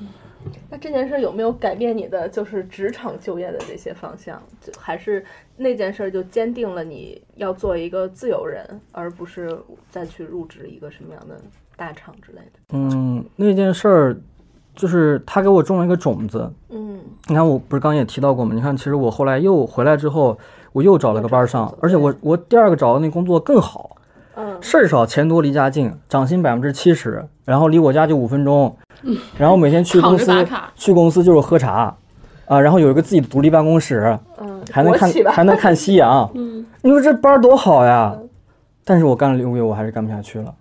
那这件事有没有改变你的就是职场就业的这些方向？就还是那件事就坚定了你要做一个自由人，而不是再去入职一个什么样的大厂之类的？嗯，那件事儿就是他给我种了一个种子。嗯。你看，我不是刚也提到过吗？你看，其实我后来又回来之后，我又找了个班上，而且我我第二个找的那工作更好，嗯。事儿少，钱多，离家近，涨薪百分之七十，然后离我家就五分钟，然后每天去公司去公司就是喝茶，啊，然后有一个自己的独立办公室，嗯，还能看还能看夕阳，嗯。你说这班多好呀！但是我干了六个月，我还是干不下去了，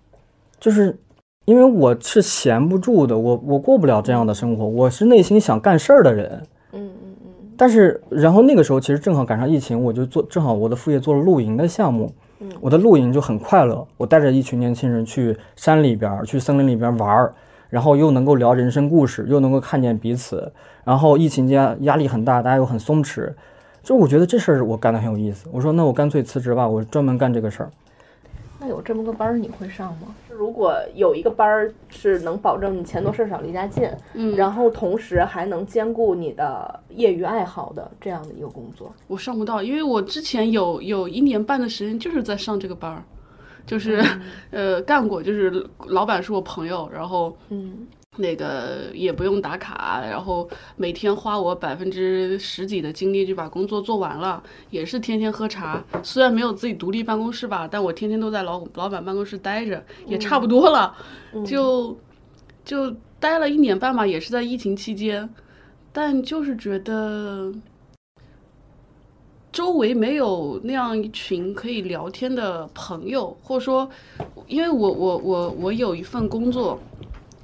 就是因为我是闲不住的，我我过不了这样的生活，我是内心想干事儿的人。嗯嗯嗯但是，然后那个时候其实正好赶上疫情，我就做正好我的副业做了露营的项目，嗯我的露营就很快乐。我带着一群年轻人去山里边儿、去森林里边玩儿，然后又能够聊人生故事，又能够看见彼此。然后疫情间压力很大，大家又很松弛，就我觉得这事儿我干得很有意思。我说那我干脆辞职吧，我专门干这个事儿。那有这么个班儿你会上吗？如果有一个班儿是能保证你钱多事少离家近，嗯，然后同时还能兼顾你的业余爱好的这样的一个工作，我上不到，因为我之前有有一年半的时间就是在上这个班儿，就是、呃干过，就是老板是我朋友，然后嗯那个也不用打卡，然后每天花我百分之十几的精力就把工作做完了，也是天天喝茶。虽然没有自己独立办公室吧，但我天天都在老老板办公室待着，也差不多了，就就待了一年半吧，也是在疫情期间，但就是觉得。周围没有那样一群可以聊天的朋友，或者说，因为我我我我有一份工作，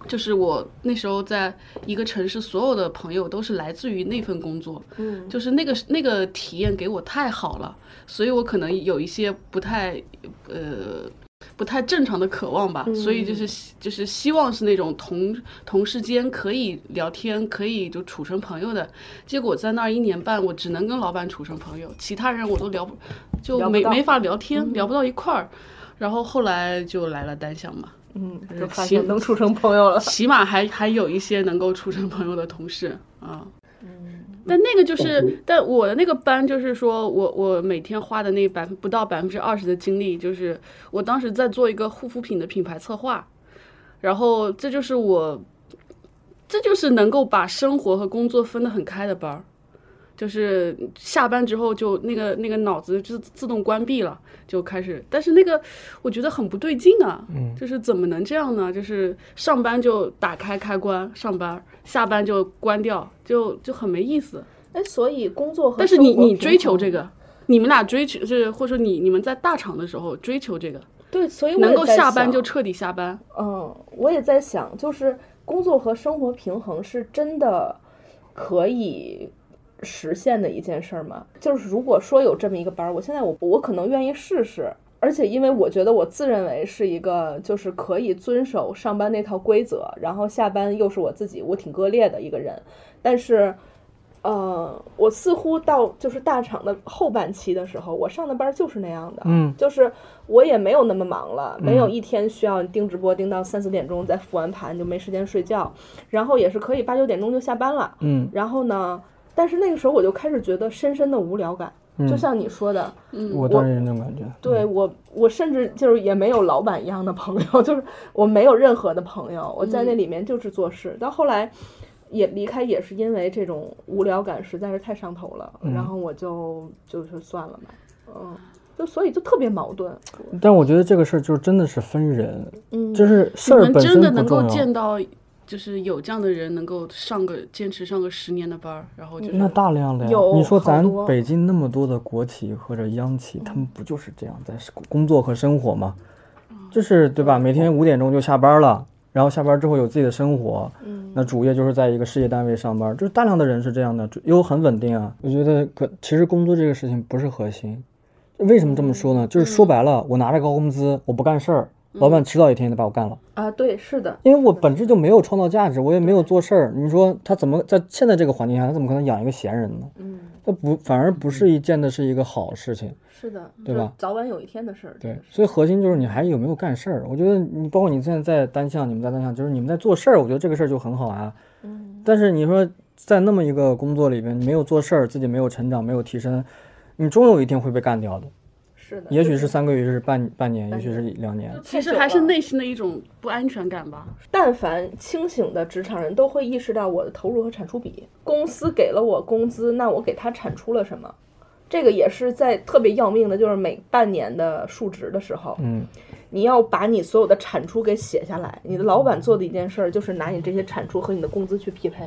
就是我那时候在一个城市，所有的朋友都是来自于那份工作，嗯就是那个那个体验给我太好了，所以我可能有一些不太呃不太正常的渴望吧，所以就是就是希望是那种同同事间可以聊天，可以就处成朋友的。结果在那儿一年半，我只能跟老板处成朋友，其他人我都聊不就聊没没法聊天，聊不到一块儿。然后后来就来了单向嘛，嗯，就发现能处成朋友了。起码还还有一些能够处成朋友的同事啊。嗯但那个就是，但我的那个班就是说我我每天花的那百分不到百分之二十的精力，就是我当时在做一个护肤品的品牌策划，然后这就是我，这就是能够把生活和工作分得很开的班儿。就是下班之后就那个那个脑子就自动关闭了，就开始，但是那个我觉得很不对劲啊，嗯就是怎么能这样呢？就是上班就打开开关上班，下班就关掉，就就很没意思。哎，所以工作和但是你你追求这个，你们俩追求是或者说你你们在大厂的时候追求这个，对，所以我能够下班就彻底下班。嗯，我也在想，就是工作和生活平衡是真的可以实现的一件事儿嘛？就是如果说有这么一个班儿，我现在我我可能愿意试试。而且，因为我觉得我自认为是一个就是可以遵守上班那套规则，然后下班又是我自己，我挺割裂的一个人。但是，呃，我似乎到就是大厂的后半期的时候，我上的班儿就是那样的，嗯就是我也没有那么忙了，没有嗯一天需要盯直播盯到三四点钟再复完盘就没时间睡觉，然后也是可以八九点钟就下班了。嗯然后呢，但是那个时候我就开始觉得深深的无聊感，就像你说的，嗯，我当然有那种感觉。对我，我甚至就是也没有老板一样的朋友，就是我没有任何的朋友，我在那里面就是做事。到后来也离开，也是因为这种无聊感实在是太上头了，然后我就就是算了嘛，嗯，就所以就特别矛盾。但我觉得这个事儿就真的是分人，嗯，就是事儿本身真的能够。见到，就是有这样的人能够上个坚持上个十年的班儿，然后就是那大量的呀，你说咱北京那么多的国企或者央企，他们不就是这样在工作和生活吗？就是对吧？每天五点钟就下班了，然后下班之后有自己的生活，那主业就是在一个事业单位上班，就是大量的人是这样的，又很稳定啊。我觉得可其实工作这个事情不是核心，为什么这么说呢？就是说白了，我拿着高工资，我不干事儿，老板迟早一天得把我干了。啊，对，是的，因为我本质就没有创造价值，我也没有做事儿。你说他怎么在现在这个环境下，他怎么可能养一个闲人呢？嗯，那不反而不是一件的是一个好事情，是的，对吧？早晚有一天的事儿。对。所以核心就是你还有没有干事儿。我觉得你包括你现在在单向，你们在单向，就是你们在做事儿，我觉得这个事儿就很好啊。嗯，但是你说在那么一个工作里边，你没有做事儿，自己没有成长，没有提升，你终有一天会被干掉的。是的，也许是三个月，也许是半半年，也许是两年。其实还是内心的一种不安全感吧。但凡清醒的职场人都会意识到我的投入和产出比，公司给了我工资，那我给他产出了什么？这个也是在特别要命的，就是每半年的述职的时候，嗯，你要把你所有的产出给写下来。你的老板做的一件事儿就是拿你这些产出和你的工资去匹配。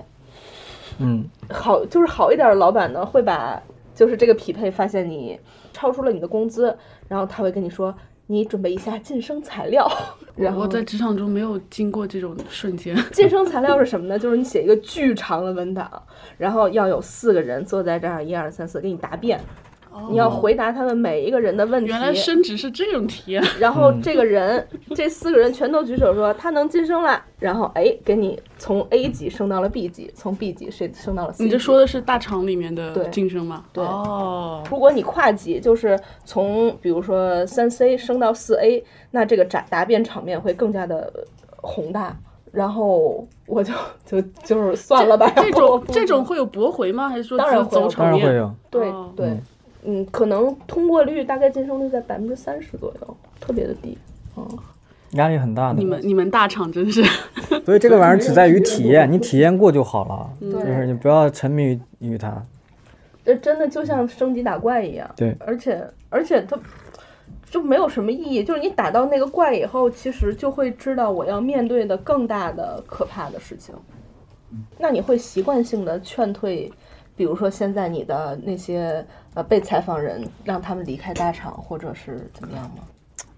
嗯，好，就是好一点的老板呢，会把就是这个匹配发现你超出了你的工资，然后他会跟你说，你准备一下晋升材料。然后我在职场中没有经过这种瞬间。晋升材料是什么呢？就是你写一个巨长的文档，然后要有四个人坐在这儿，一二三四给你答辩，你要回答他们每一个人的问题。原来升职是这种题啊。然后这个人，这四个人全都举手说他能晋升了，然后哎，给你从 A 级升到了 B 级，从 B 级升升到了 C 级。你这说的是大厂里面的晋升吗？对哦，如果你跨级，就是从比如说三 C 升到四 A，那这个答答辩场面会更加的宏大。然后我就就就是算了吧。这种这种会有驳回吗？还是说当然会有只走场面？当然会有。对哦对嗯，嗯，可能通过率大概晋升率在百分之三十左右，特别的低。嗯，压力很大的。你们你们大厂真是 所以这个玩意儿只在于体验，你体验过就好了，嗯就是你不要沉迷于于它。这真的就像升级打怪一样。对，而且而且它就没有什么意义，就是你打到那个怪以后，其实就会知道我要面对的更大的可怕的事情。那你会习惯性的劝退，比如说现在你的那些呃被采访人，让他们离开大厂，或者是怎么样吗？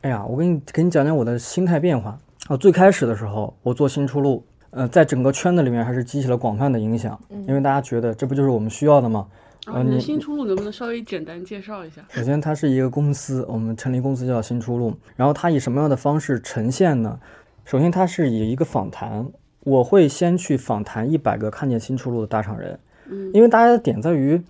哎呀，我给你给你讲讲我的心态变化。啊，最开始的时候，我做新出路，呃，在整个圈子里面还是激起了广泛的影响，因为大家觉得这不就是我们需要的吗？啊，你的新出路能不能稍微简单介绍一下？首先，它是一个公司，我们成立公司叫新出路。然后它以什么样的方式呈现呢？首先，它是以一个访谈，我会先去访谈一百个看见新出路的大厂人，因为大家的点在于，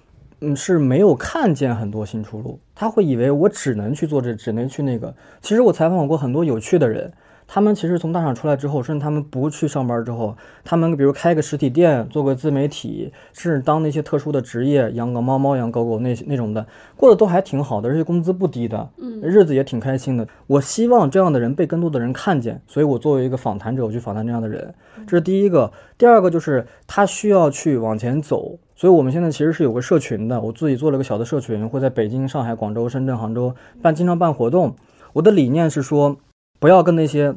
嗯，是没有看见很多新出路，他会以为我只能去做这，只能去那个。其实我采访过很多有趣的人。他们其实从大厂出来之后，甚至他们不去上班之后，他们比如开个实体店，做个自媒体，甚至当那些特殊的职业，养个猫猫、养狗狗那那种的，过得都还挺好的，而且工资不低的，嗯，日子也挺开心的。我希望这样的人被更多的人看见，所以我作为一个访谈者，我去访谈这样的人，这是第一个。第二个就是他需要去往前走，所以我们现在其实是有个社群的，我自己做了个小的社群，会在北京、上海、广州、深圳、杭州办，经常办活动。我的理念是说。不要跟那些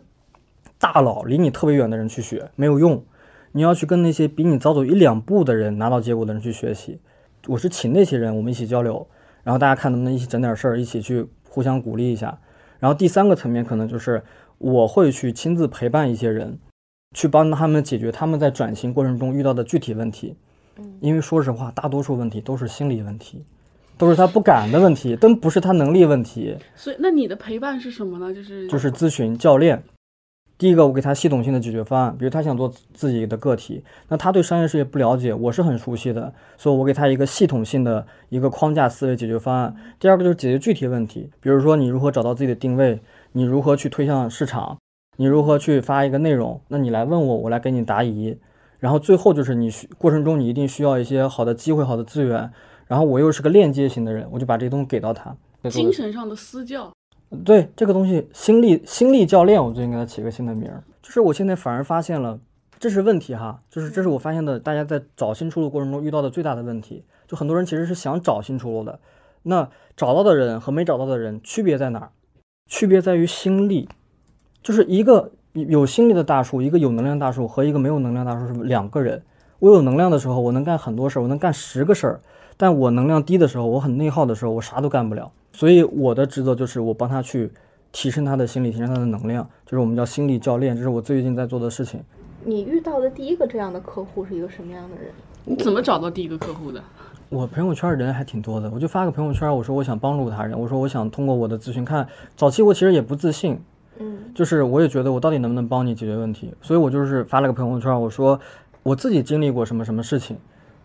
大佬离你特别远的人去学，没有用。你要去跟那些比你早走一两步的人拿到结果的人去学习。我是请那些人，我们一起交流，然后大家看能不能一起整点事儿，一起去互相鼓励一下。然后第三个层面可能就是我会去亲自陪伴一些人，去帮他们解决他们在转型过程中遇到的具体问题。因为说实话，大多数问题都是心理问题，都是他不敢的问题，都不是他能力问题。所以，那你的陪伴是什么呢？就是就是咨询教练。第一个，我给他系统性的解决方案，比如他想做自己的个体，那他对商业世界不了解，我是很熟悉的，所以我给他一个系统性的一个框架思维解决方案。第二个就是解决具体问题，比如说你如何找到自己的定位，你如何去推向市场，你如何去发一个内容，那你来问我，我来给你答疑。然后最后就是你需过程中你一定需要一些好的机会、好的资源，然后我又是个链接型的人，我就把这东西给到他。精神上的私教。对这个东西，心力心力教练，我最近给他起个新的名儿。就是我现在反而发现了，这是问题哈，就是这是我发现的，大家在找新出路过程中遇到的最大的问题。就很多人其实是想找新出路的，那找到的人和没找到的人区别在哪儿？区别在于心力，就是一个有心力的大树，一个有能量大树和一个没有能量大树是两个人。我有能量的时候，我能干很多事儿，我能干十个事儿；但我能量低的时候，我很内耗的时候，我啥都干不了。所以我的职责就是我帮他去提升他的心理，提升他的能量，就是我们叫心理教练，这是我最近在做的事情。你遇到的第一个这样的客户是一个什么样的人？你怎么找到第一个客户的？我朋友圈人还挺多的，我就发个朋友圈，我说我想帮助他人，我说我想通过我的咨询看，早期我其实也不自信，嗯，就是我也觉得我到底能不能帮你解决问题，所以我就是发了个朋友圈，我说我自己经历过什么什么事情，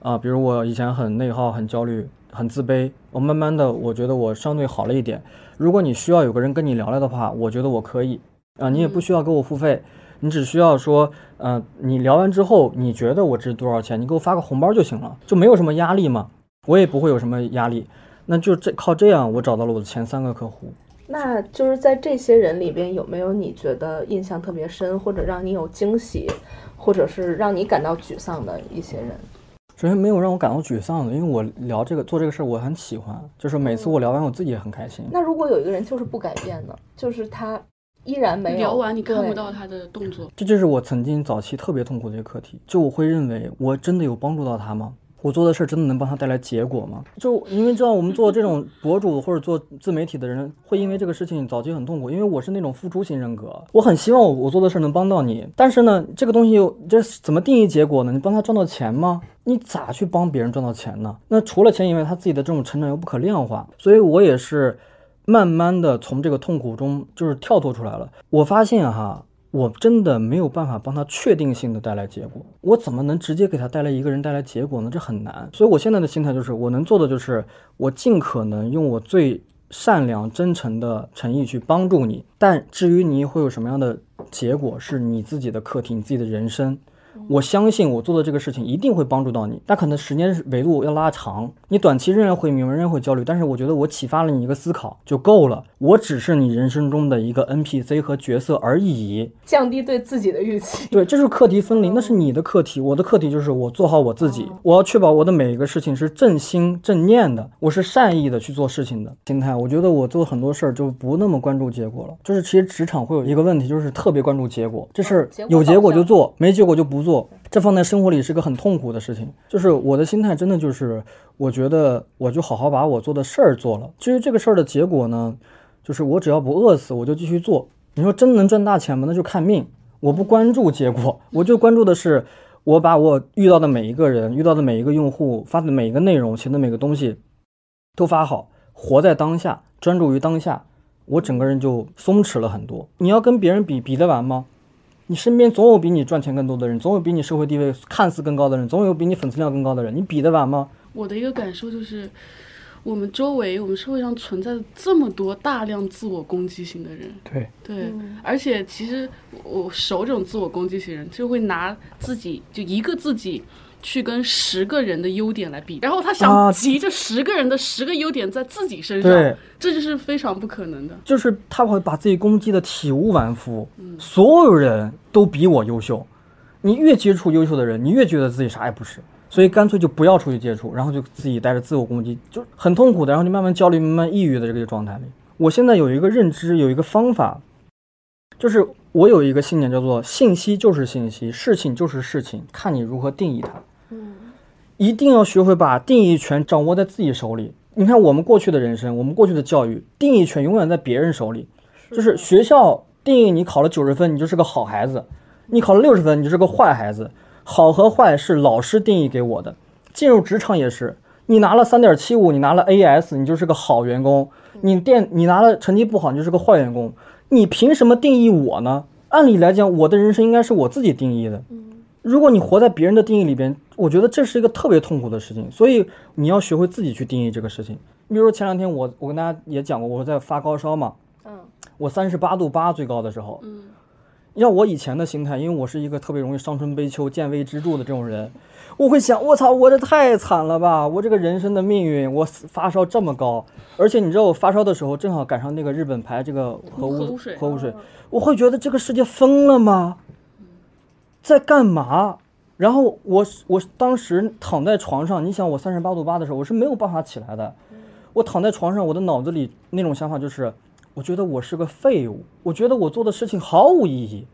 啊，比如我以前很内耗、很焦虑。很自卑，我慢慢的，我觉得我相对好了一点。如果你需要有个人跟你聊聊的话，我觉得我可以啊，你也不需要给我付费，你只需要说，呃，你聊完之后你觉得我值多少钱，你给我发个红包就行了，就没有什么压力嘛，我也不会有什么压力，那就这靠这样，我找到了我的前三个客户。那就是在这些人里边，有没有你觉得印象特别深，或者让你有惊喜，或者是让你感到沮丧的一些人？首先没有让我感到沮丧的，因为我聊这个做这个事儿我很喜欢，就是每次我聊完我自己也很开心。那如果有一个人就是不改变呢，就是他依然没有聊完，你看不到他的动作，这就是我曾经早期特别痛苦的一个课题。就我会认为我真的有帮助到他吗？我做的事儿真的能帮他带来结果吗？就因为知道我们做这种博主或者做自媒体的人，会因为这个事情早期很痛苦。因为我是那种付出型人格，我很希望我我做的事儿能帮到你。但是呢，这个东西又这怎么定义结果呢？你帮他赚到钱吗？你咋去帮别人赚到钱呢？那除了钱以外，他自己的这种成长又不可量化。所以我也是慢慢的从这个痛苦中就是跳脱出来了。我发现哈。我真的没有办法帮他确定性的带来结果，我怎么能直接给他带来一个人带来结果呢？这很难。所以我现在的心态就是，我能做的就是我尽可能用我最善良、真诚的诚意去帮助你。但至于你会有什么样的结果，是你自己的课题，你自己的人生。我相信我做的这个事情一定会帮助到你，但可能时间维度要拉长。你短期仍然会迷茫，仍然会焦虑，但是我觉得我启发了你一个思考就够了。我只是你人生中的一个 NPC 和角色而已。降低对自己的预期。对，这是课题分离，那是你的课题，我的课题就是我做好我自己。我要确保我的每一个事情是正心正念的，我是善意的去做事情的心态。我觉得我做很多事儿就不那么关注结果了。就是其实职场会有一个问题，就是特别关注结果，这事儿有结果就做，没结果就不做。这放在生活里是个很痛苦的事情。就是我的心态真的就是，我觉得我就好好把我做的事儿做了。至于这个事儿的结果呢，就是我只要不饿死，我就继续做。你说真能赚大钱吗？那就看命。我不关注结果，我就关注的是我把我遇到的每一个人、遇到的每一个用户发的每一个内容、写的每个东西都发好，活在当下，专注于当下，我整个人就松弛了很多。你要跟别人比，比得完吗？你身边总有比你赚钱更多的人，总有比你社会地位看似更高的人，总有比你粉丝量更高的人，你比得完吗？我的一个感受就是，我们周围、我们社会上存在这么多大量自我攻击型的人，对对，而且其实我熟这种自我攻击型人，就会拿自己就一个自己。去跟十个人的优点来比，然后他想集这十个人的十个优点在自己身上，这就是非常不可能的。就是他会把自己攻击的体无完肤，所有人都比我优秀。你越接触优秀的人，你越觉得自己啥也不是，所以干脆就不要出去接触，然后就自己带着自我攻击，就很痛苦的，然后就慢慢焦虑、慢慢抑郁的这个状态里。我现在有一个认知，有一个方法，就是我有一个信念，叫做信息就是信息，事情就是事情，看你如何定义它。一定要学会把定义权掌握在自己手里。你看，我们过去的人生，我们过去的教育，定义权永远在别人手里。就是学校定义你考了九十分，你就是个好孩子；你考了六十分，你就是个坏孩子。好和坏是老师定义给我的。进入职场也是，你拿了三点七五，你拿了 AS，你就是个好员工；你电你拿了成绩不好，你就是个坏员工。你凭什么定义我呢？按理来讲，我的人生应该是我自己定义的。如果你活在别人的定义里边，我觉得这是一个特别痛苦的事情。所以你要学会自己去定义这个事情。你比如说前两天我我跟大家也讲过，我在发高烧嘛，嗯，我三十八度八最高的时候，嗯，像我以前的心态，因为我是一个特别容易伤春悲秋、见微知著的这种人，我会想，我操，我这太惨了吧！我这个人生的命运，我发烧这么高，而且你知道我发烧的时候正好赶上那个日本排这个核污核污水核污水，我会觉得这个世界疯了吗？在干嘛？然后我我当时躺在床上，你想我三十八度八的时候，我是没有办法起来的。我躺在床上，我的脑子里那种想法就是，我觉得我是个废物，我觉得我做的事情毫无意义。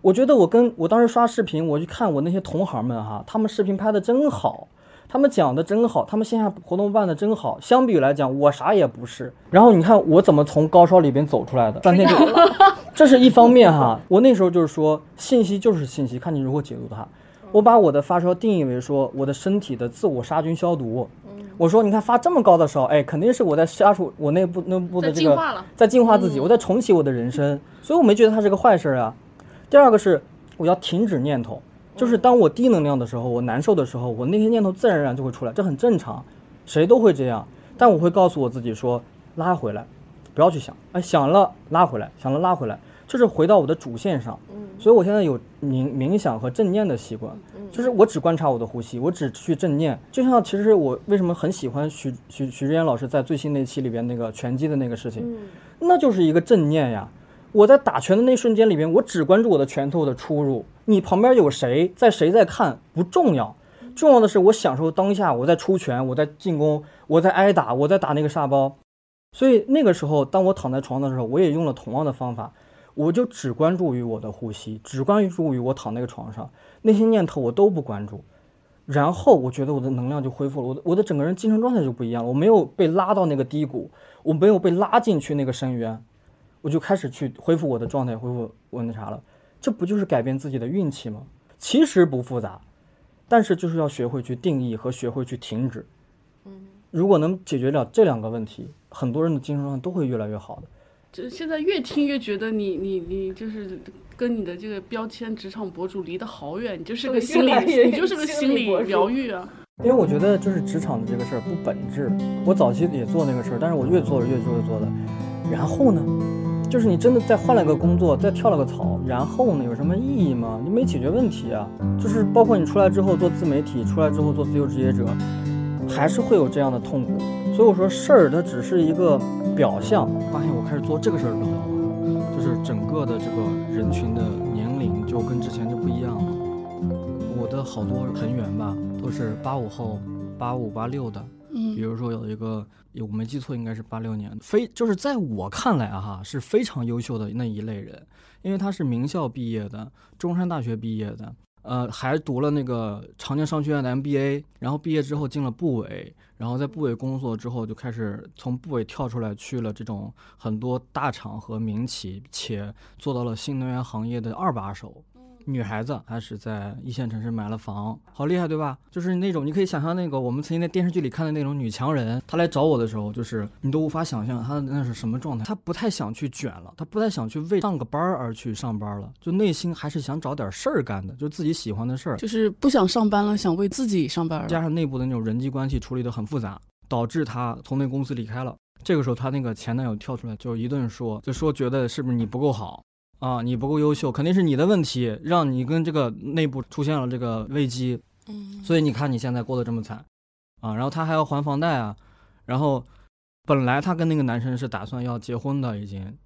我觉得我跟我当时刷视频，我去看我那些同行们哈，他们视频拍的真好，他们讲的真好，他们线下活动办的真好。相比于来讲，我啥也不是。然后你看我怎么从高烧里边走出来的，三天就，这是一方面哈。我那时候就是说，信息就是信息，看你如何解读它。我把我的发烧定义为说我的身体的自我杀菌消毒。我说你看发这么高的烧，哎，肯定是我在杀除我内部内部的这个进化了在净化自己，我在重启我的人生，所以我没觉得它是个坏事儿啊。第二个是我要停止念头，就是当我低能量的时候，我难受的时候，我那些念头自然而然就会出来，这很正常，谁都会这样。但我会告诉我自己说，拉回来，不要去想，哎，想了拉回来，想了拉回来，就是回到我的主线上。所以我现在有冥冥想和正念的习惯，就是我只观察我的呼吸，我只去正念。就像其实我为什么很喜欢徐徐徐志远老师在最新那期里边那个拳击的那个事情，那就是一个正念呀。我在打拳的那瞬间里边，我只关注我的拳头的出入，你旁边有谁在谁在看不重要，重要的是我享受当下，我在出拳，我在进攻，我在挨打，我在打那个沙包。所以那个时候，当我躺在床上的时候，我也用了同样的方法，我就只关注于我的呼吸，只关注于我躺那个床上，那些念头我都不关注。然后我觉得我的能量就恢复了，我的我的整个人精神状态就不一样了，我没有被拉到那个低谷，我没有被拉进去那个深渊，我就开始去恢复我的状态，恢复我那啥了。这不就是改变自己的运气吗？其实不复杂，但是就是要学会去定义和学会去停止。嗯如果能解决了这两个问题，很多人的精神状态都会越来越好的。就现在越听越觉得你你你就是跟你的这个标签职场博主离得好远，你就是个心理你就是个心理疗愈啊。因为我觉得就是职场的这个事儿不本质。我早期也做那个事儿，但是我越做越做越做的。然后呢，就是你真的再换了个工作，再跳了个槽，然后呢有什么意义吗？你没解决问题啊。就是包括你出来之后做自媒体，出来之后做自由职业者，还是会有这样的痛苦。所以我说事儿它只是一个表象。发现我开始做这个事儿之后，就是整个的这个人群的年龄就跟之前就不一样了。我的好多成员吧，都是八五后、八五、八六的。嗯比如说有一个，我没记错，应该是八六年，非就是在我看来啊哈是非常优秀的那一类人，因为他是名校毕业的，中山大学毕业的，呃，还读了那个长江商学院的 MBA，然后毕业之后进了部委，然后在部委工作之后就开始从部委跳出来去了这种很多大厂和民企，且做到了新能源行业的二把手。女孩子还是在一线城市买了房，好厉害，对吧？就是那种你可以想象那个我们曾经在电视剧里看的那种女强人，她来找我的时候，就是你都无法想象她那是什么状态。她不太想去卷了，她不太想去为上个班而去上班了，就内心还是想找点事儿干的，就自己喜欢的事儿。就是不想上班了，想为自己上班了。加上内部的那种人际关系处理得很复杂，导致她从那公司离开了。这个时候，她那个前男友跳出来就一顿说，就说觉得是不是你不够好啊，你不够优秀，肯定是你的问题，让你跟这个内部出现了这个危机。嗯，所以你看你现在过得这么惨，啊，然后他还要还房贷啊，然后本来他跟那个男生是打算要结婚的已经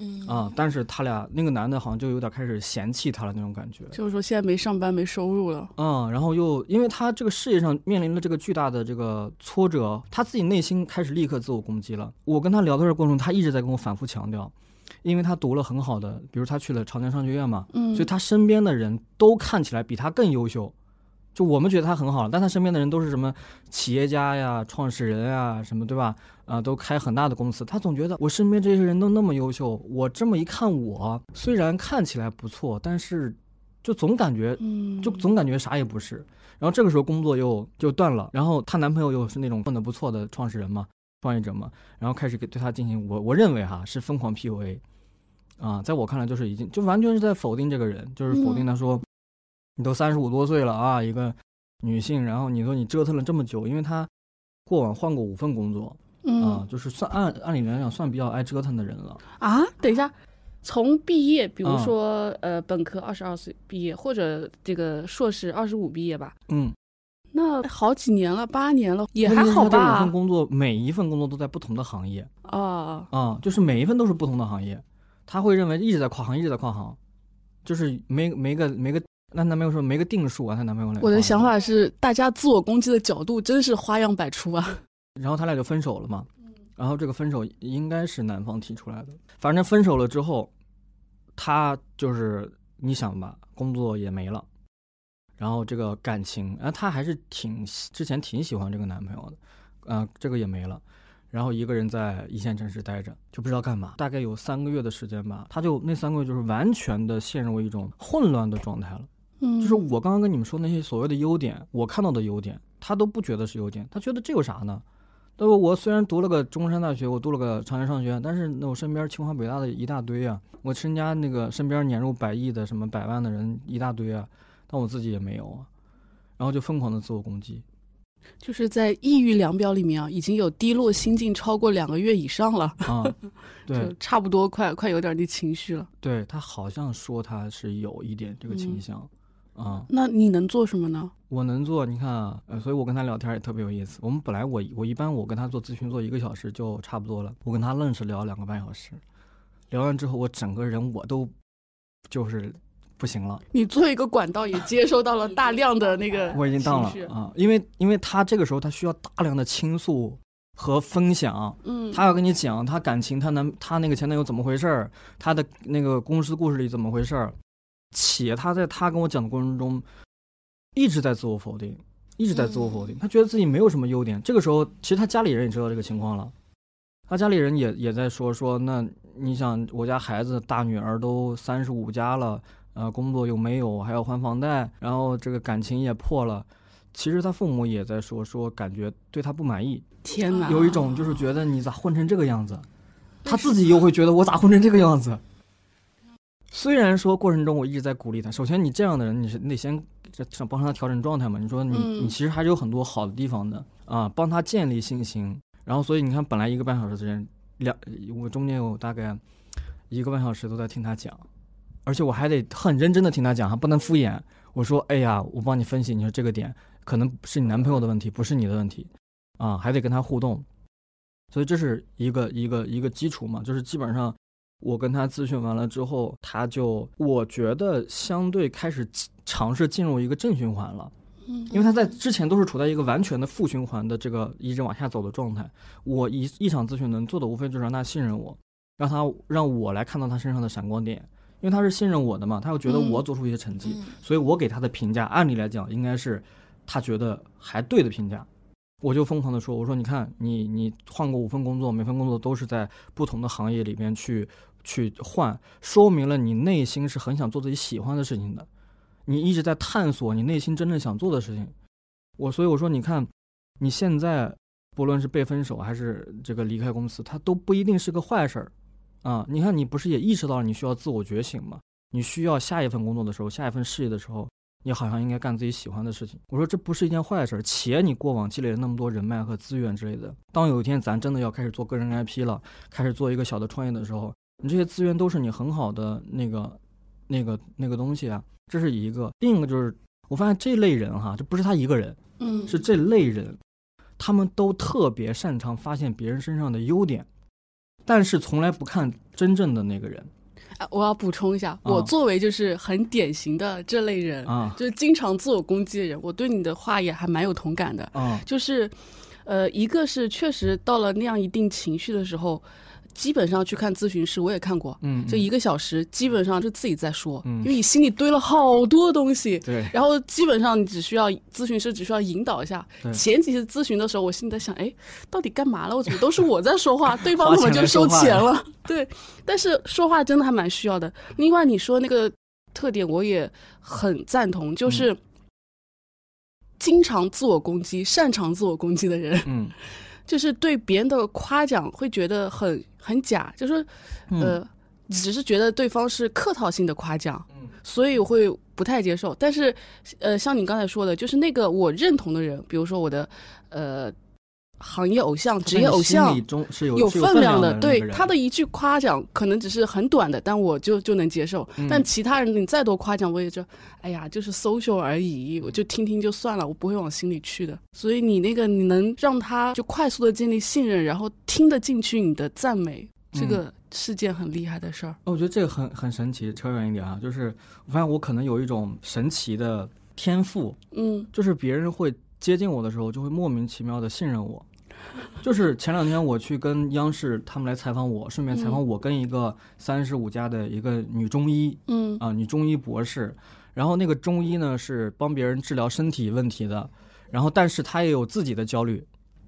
嗯啊，但是他俩那个男的好像就有点开始嫌弃他了那种感觉。就是说现在没上班没收入了。嗯，然后又因为他这个事业上面临了这个巨大的这个挫折，他自己内心开始立刻自我攻击了。我跟他聊的这过程中，他一直在跟我反复强调，因为他读了很好的，比如他去了长江商学院嘛，嗯，所以他身边的人都看起来比他更优秀。就我们觉得他很好，但他身边的人都是什么企业家呀、创始人啊，什么对吧？啊、都开很大的公司。他总觉得我身边这些人都那么优秀，我这么一看我，虽然看起来不错，但是就总感觉嗯，就总感觉啥也不是。然后这个时候工作又就断了，然后她男朋友又是那种混得不错的创始人嘛，创业者嘛，然后开始给对她进行我我认为哈是疯狂 PUA，啊，在我看来就是已经就完全是在否定这个人，就是否定他说、你都三十五多岁了啊，一个女性，然后你说你折腾了这么久，因为她过往换过五份工作啊嗯，就是算按按理来讲算比较爱折腾的人了。啊，等一下，从毕业，比如嗯。说、呃本科二十二岁毕业，或者这个硕士二十五毕业吧，嗯，那好几年了，八年了，也还好题是他这五份？工作每一份工作都在不同的行业。啊，啊、就是每一份都是不同的行业，他会认为一直在跨行，一直在跨行，就是没没个没个，那男朋友说没个定数啊，她男朋友来。我的想，法是，大家自我攻击的角度真是花样百出啊。然后他俩就分手了嘛，然后这个分手应该是男方提出来的，反正分手了之后，他就是你想吧，工作也没了。然后这个感情，啊，她还是挺之前挺喜欢这个男朋友的，啊，这个也没了，然后一个人在一线城市待着，就不知道干嘛，大概有三个月的时间吧，他就那三个月就是完全的陷入一种混乱的状态了。嗯就是我刚刚跟你们说那些所谓的优点，我看到的优点，他都不觉得是优点，他觉得这有啥呢？那么我虽然读了个中山大学，我读了个长江商学院，但是那我身边清华北大的一大堆啊，我身家那个身边年入百亿的什么百万的人一大堆啊，但我自己也没有啊，然后就疯狂的自我攻击。就是在抑郁量表里面啊，已经有低落心境超过两个月以上了，啊，就对差不多快快有点那情绪了。对，他好像说他是有一点这个倾嗯向，啊，那你能做什么呢？我能做，你看啊，呃，所以我跟他聊天也特别有意思。我们本来我我一般我跟他做咨询做一个小时就差不多了，我跟他愣是聊两个半小时，聊完之后我整个人我都就是不行了，你作为一个管道，也接收到了大量的那个 我已经到了啊，因为因为他这个时候他需要大量的倾诉和分享，嗯，他要跟你讲他感情他男他那个前男友怎么回事儿，他的那个公司故事里怎么回事儿，且他在他跟我讲的过程中一直在自我否定，一直在自我否定，他觉得自己没有什么优点。这个时候，其实他家里人也知道这个情况了，他家里人也也在说说，那你想我家孩子大女儿都三十五加了，呃，工作又没有，还要还房贷，然后这个感情也破了。其实他父母也在说说，感觉对他不满意，天哪，有一种就是觉得你咋混成这个样子，他自己又会觉得我咋混成这个样子。虽然说过程中我一直在鼓励他，首先你这样的人，你是你得先这想帮他调整状态嘛。你说你、嗯你其实还是有很多好的地方的啊，帮他建立信心。然后所以你看，本来一个半小时的时间，两我中间有大概一个半小时都在听他讲，而且我还得很认真的听他讲，还不能敷衍。我说，哎呀，我帮你分析，你说这个点可能是你男朋友的问题，不是你的问题。啊，还得跟他互动，所以这是一个一个一个基础嘛，就是基本上我跟他咨询完了之后，他就我觉得相对开始尝试进入一个正循环了，嗯因为他在之前都是处在一个完全的负循环的这个一直往下走的状态。我一一场咨询能做的无非就是让他信任我，让他让我来看到他身上的闪光点，因为他是信任我的嘛，他又觉得我做出一些成绩，所以我给他的评价，按理来讲应该是他觉得还对的评价。我就疯狂的说，我说你看，你你换过五份工作，每份工作都是在不同的行业里边去去换，说明了你内心是很想做自己喜欢的事情的，你一直在探索你内心真正想做的事情。我所以我说，你看你现在不论是被分手还是这个离开公司，它都不一定是个坏事儿啊。你看你不是也意识到了你需要自我觉醒吗？你需要下一份工作的时候，下一份事业的时候。你好像应该干自己喜欢的事情。我说这不是一件坏事，且你过往积累了那么多人脉和资源之类的，当有一天咱真的要开始做个人 IP 了，开始做一个小的创业的时候，你这些资源都是你很好的那个、那个、那个东西啊。这是一个，另一个就是我发现这类人哈，这不是他一个人，嗯是这类人，他们都特别擅长发现别人身上的优点，但是从来不看真正的那个人。啊我要补充一下，我作为就是很典型的这类人，啊。就是经常自我攻击的人，我对你的话也还蛮有同感的。啊。就是，呃，一个是确实到了那样一定情绪的时候，基本上去看咨询师，我也看过，嗯，就一个小时，基本上就自己在说，嗯。因为你心里堆了好多东西。对。然后基本上你只需要咨询师只需要引导一下。对。前几次咨询的时候，我心里在想，哎，到底干嘛了？我怎么都是我在说话，对方怎么就收钱了？对，但是说话真的还蛮需要的。另外，你说那个特点我也很赞同，嗯。就是经常自我攻击、擅长自我攻击的人，嗯就是对别人的夸奖会觉得很很假，就是嗯呃，只是觉得对方是客套性的夸奖，嗯所以我会不太接受。但是呃，像你刚才说的，就是那个我认同的人，比如说我的呃行业偶像、职业偶像有有分量的，对他的一句夸奖可能只是很短的，但我就就能接受。嗯但其他人你再多夸奖，我也就哎呀，就是 social 而已，我就听听就算了，我不会往心里去的。所以你那个你能让他就快速的建立信任，然后听得进去你的赞美，这个是件很厉害的事儿。哦我觉得这个很很神奇。扯远一点啊，就是我发现我可能有一种神奇的天赋，嗯就是别人会接近我的时候，就会莫名其妙的信任我。就是前两天我去跟央视他们来采访我，顺便采访我跟一个三十五加的一个女中医嗯。啊、女中医博士。然后那个中医呢是帮别人治疗身体问题的，然后但是她也有自己的焦虑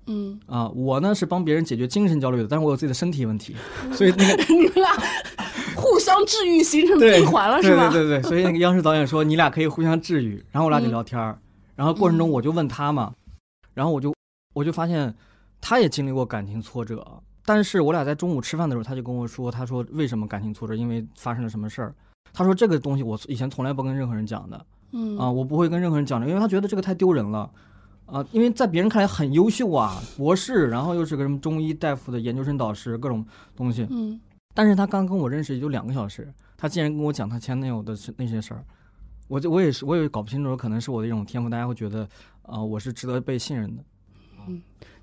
嗯，啊、我呢是帮别人解决精神焦虑的，但是我有自己的身体问题，所以那个 你们俩互相治愈，形成对闭环了，是吧？对对对，所以那个央视导演说你俩可以互相治愈，然后我俩就嗯。聊天儿，然后过程中嗯。我就问他嘛，然后我就我就发现他也经历过感情挫折，但是我俩在中午吃饭的时候，他就跟我说，他说为什么感情挫折，因为发生了什么事儿。他说这个东西我以前从来不跟任何人讲的嗯啊，我不会跟任何人讲的，因为他觉得这个太丢人了。啊，因为在别人看来很优秀啊，博士，然后又是个什么中医大夫的研究生导师，各种东西。嗯但是他刚跟我认识也就两个小时，他竟然跟我讲他前男友的那些事儿，我就我也是我也搞不清楚，可能是我的一种天赋，大家会觉得啊、我是值得被信任的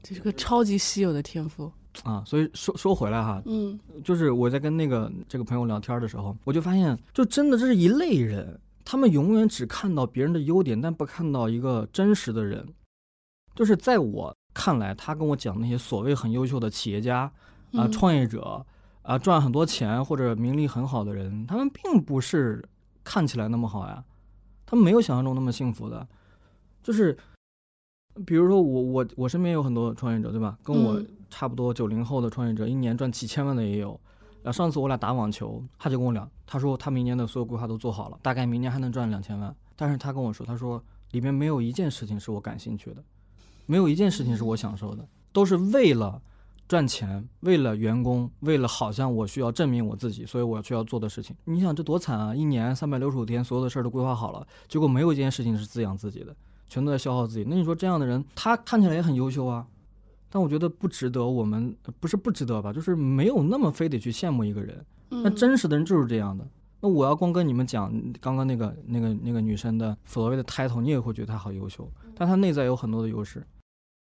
这是个超级稀有的天赋。啊。所以说说回来哈，嗯就是我在跟那个这个朋友聊天的时候，我就发现，就真的这是一类人，他们永远只看到别人的优点，但不看到一个真实的人。就是在我看来，他跟我讲那些所谓很优秀的企业家啊、嗯创业者啊、赚很多钱或者名利很好的人，他们并不是看起来那么好呀，他们没有想象中那么幸福的。就是比如说我我我身边有很多创业者，对吧？跟我嗯差不多九零后的创业者，一年赚几千万的也有。啊，上次我俩打网球，他就跟我聊，他说他明年的所有规划都做好了，大概明年还能赚两千万。但是他跟我说，他说里面没有一件事情是我感兴趣的，没有一件事情是我享受的，都是为了赚钱，为了员工，为了好像我需要证明我自己，所以我需要做的事情。你想这多惨啊！一年三百六十五天，所有的事儿都规划好了，结果没有一件事情是滋养自己的，全都在消耗自己。那你说这样的人，他看起来也很优秀啊，但我觉得不值得我们，呃不是不值得吧，就是没有那么非得去羡慕一个人。那嗯真实的人就是这样的。那我要光跟你们讲刚刚那个那个那个女生的所谓的 title，你也会觉得她好优秀，但她内在有很多的优势。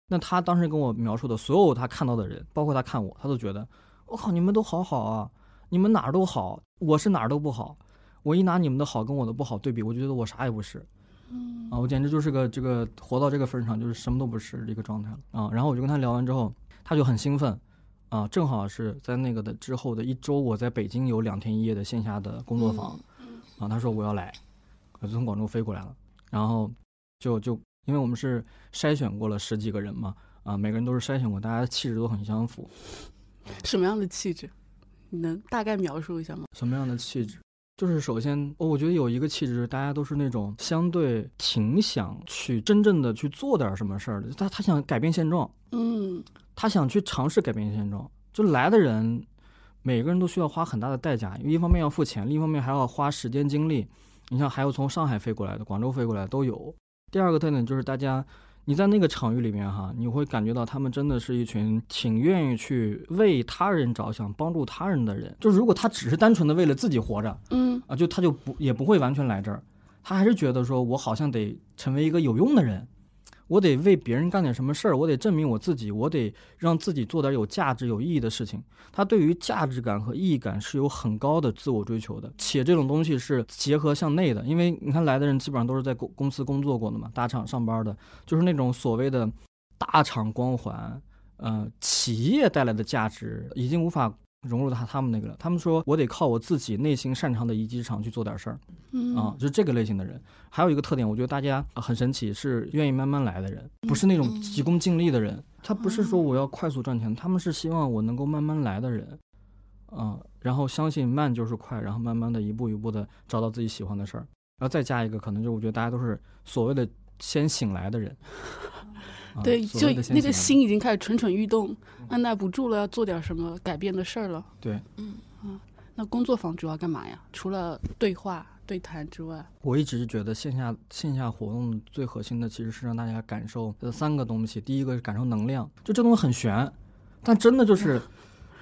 那她当时跟我描述的所有她看到的人，包括她看我，她都觉得我靠，你们都好好啊，你们哪儿都好，我是哪儿都不好。我一拿你们的好跟我的不好对比，我就觉得我啥也不是。啊，我简直就是个这个活到这个份儿上，就是什么都不是这个状态了啊。然后我就跟他聊完之后，他就很兴奋，啊，正好是在那个的之后的一周，我在北京有两天一夜的线下的工作坊，啊，他说我要来，我就从广州飞过来了，然后就就因为我们是筛选过了十几个人嘛，啊，每个人都是筛选过，大家气质都很相符，什么样的气质？你能大概描述一下吗？什么样的气质？就是首先，哦我觉得有一个气质，大家都是那种相对挺想去真正的去做点什么事儿的，他他想改变现状，嗯他想去尝试改变现状。就来的人，每个人都需要花很大的代价，因为一方面要付钱，另一方面还要花时间精力。你像还有从上海飞过来的、广州飞过来的都有。第二个特点就是大家，你在那个场域里面哈，你会感觉到他们真的是一群挺愿意去为他人着想、帮助他人的人。就如果他只是单纯的为了自己活着嗯啊，就他就不也不会完全来这儿，他还是觉得说我好像得成为一个有用的人。我得为别人干点什么事儿，我得证明我自己，我得让自己做点有价值、有意义的事情。他对于价值感和意义感是有很高的自我追求的，且这种东西是结合向内的。因为你看来的人基本上都是在公公司工作过的嘛，大厂上班的，就是那种所谓的大厂光环，呃，企业带来的价值已经无法融入他他们那个了。他们说我得靠我自己内心擅长的一技之长去做点事儿。嗯啊，就是这个类型的人。还有一个特点，我觉得大家呃很神奇，是愿意慢慢来的人，不是那种嗯急功近利的人。他不是说我要快速赚钱，他们是希望我能够慢慢来的人。啊，然后相信慢就是快，然后慢慢的一步一步的找到自己喜欢的事儿，然后再加一个，可能就我觉得大家都是所谓的先醒来的人。啊对，就那个心已经开始蠢蠢欲动，按耐不住了，要做点什么改变的事儿了。对，嗯啊那工作坊主要干嘛呀？除了对话，对谈之外，我一直觉得线下线下活动最核心的其实是让大家感受这三个东西。第一个是感受能量，就这东西很玄，但真的就是